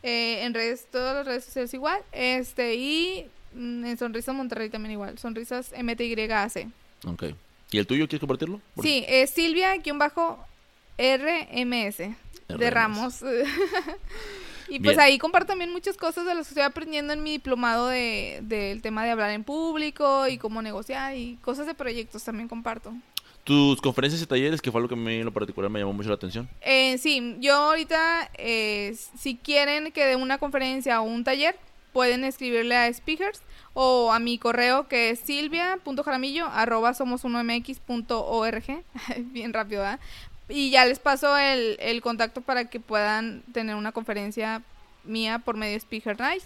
Eh, en redes, todas las redes sociales igual. Este, y mm, en Sonrisas Monterrey también igual. Sonrisas MTYAC. Ok. ¿Y el tuyo quieres compartirlo? Por- Sí, es Silvia-RMS de RMS. Ramos. [LAUGHS] y pues Bien. ahí comparto también muchas cosas de las que estoy aprendiendo en mi diplomado de, del tema de hablar en público y cómo negociar y cosas de proyectos también comparto. Tus conferencias y talleres, que fue algo que a mí en lo particular me llamó mucho la atención. Eh, sí, yo ahorita, eh, si quieren que dé una conferencia o un taller, pueden escribirle a Speakers o a mi correo que es silvia.jaramillo arroba somos uno mx.org. [LAUGHS] Bien rápido, ¿verdad? Y ya les paso el, el contacto para que puedan tener una conferencia mía por medio de Speaker Night.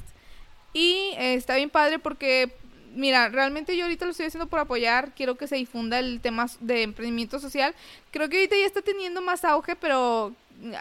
Y eh, está bien padre porque, mira, realmente yo ahorita lo estoy haciendo por apoyar, quiero que se difunda el tema de emprendimiento social. Creo que ahorita ya está teniendo más auge, pero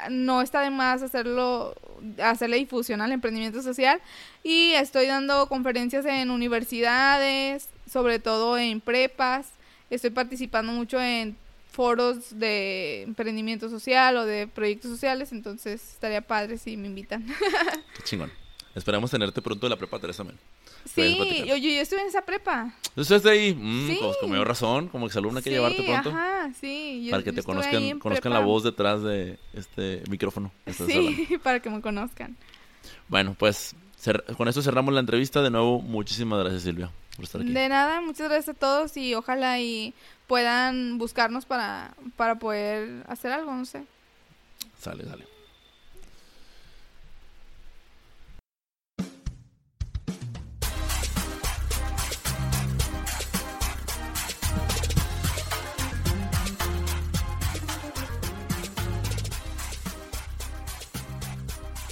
no está de más hacerlo, hacerle difusión al emprendimiento social. Y estoy dando conferencias en universidades, sobre todo en prepas. Estoy participando mucho en foros de emprendimiento social o de proyectos sociales, entonces estaría padre si me invitan. [LAUGHS] Qué chingón. Esperamos tenerte pronto en la prepa 3 también. Sí, platicar. oye, yo estuve en esa prepa. Entonces estás ahí, mm, Sí. pues, con mayor razón, como que alumna hay que llevarte pronto. Ajá, sí. yo- para que yo te conozcan, conozcan la voz detrás de este micrófono. hablando. Sí, [LAUGHS] para que me conozcan. Bueno, pues con esto cerramos la entrevista. De nuevo, muchísimas gracias Silvia por estar aquí. De nada, muchas gracias a todos y ojalá y puedan buscarnos para, para poder hacer algo, no sé. Sale, sale.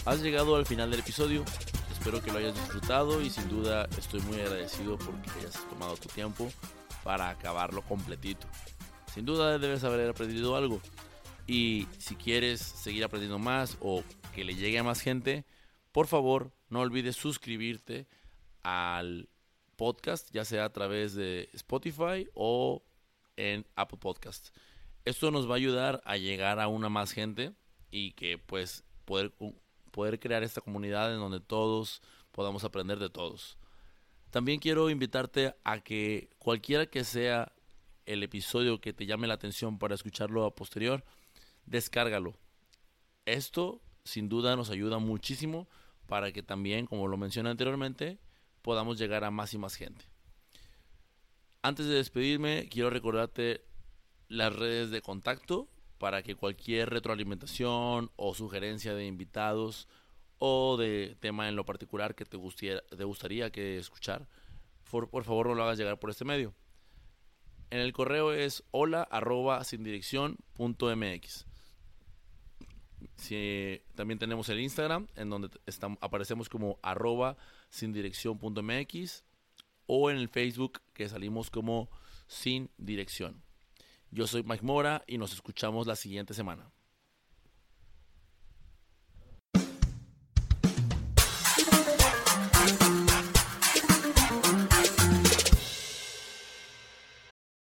Has llegado al final del episodio. Espero que lo hayas disfrutado y sin duda estoy muy agradecido porque hayas tomado tu tiempo para acabarlo completito. Sin duda debes haber aprendido algo. Y si quieres seguir aprendiendo más o que le llegue a más gente, por favor no olvides suscribirte al podcast, ya sea a través de Spotify o en Apple Podcast. Esto nos va a ayudar a llegar a una más gente y que pues poder, poder crear esta comunidad en donde todos podamos aprender de todos. También quiero invitarte a que cualquiera que sea el episodio que te llame la atención para escucharlo a posterior, descárgalo. Esto sin duda nos ayuda muchísimo para que también, como lo mencioné anteriormente, podamos llegar a más y más gente. Antes de despedirme, quiero recordarte las redes de contacto para que cualquier retroalimentación o sugerencia de invitados o de tema en lo particular que te, gustiera, te gustaría que escuchar, por, favor no lo hagas llegar por este medio. En el correo es hola arroba sin dirección punto mx. También tenemos el Instagram en donde estamos, aparecemos como arroba sin dirección punto mx o en el Facebook que salimos como sin dirección. Yo soy Mike Mora y nos escuchamos la siguiente semana.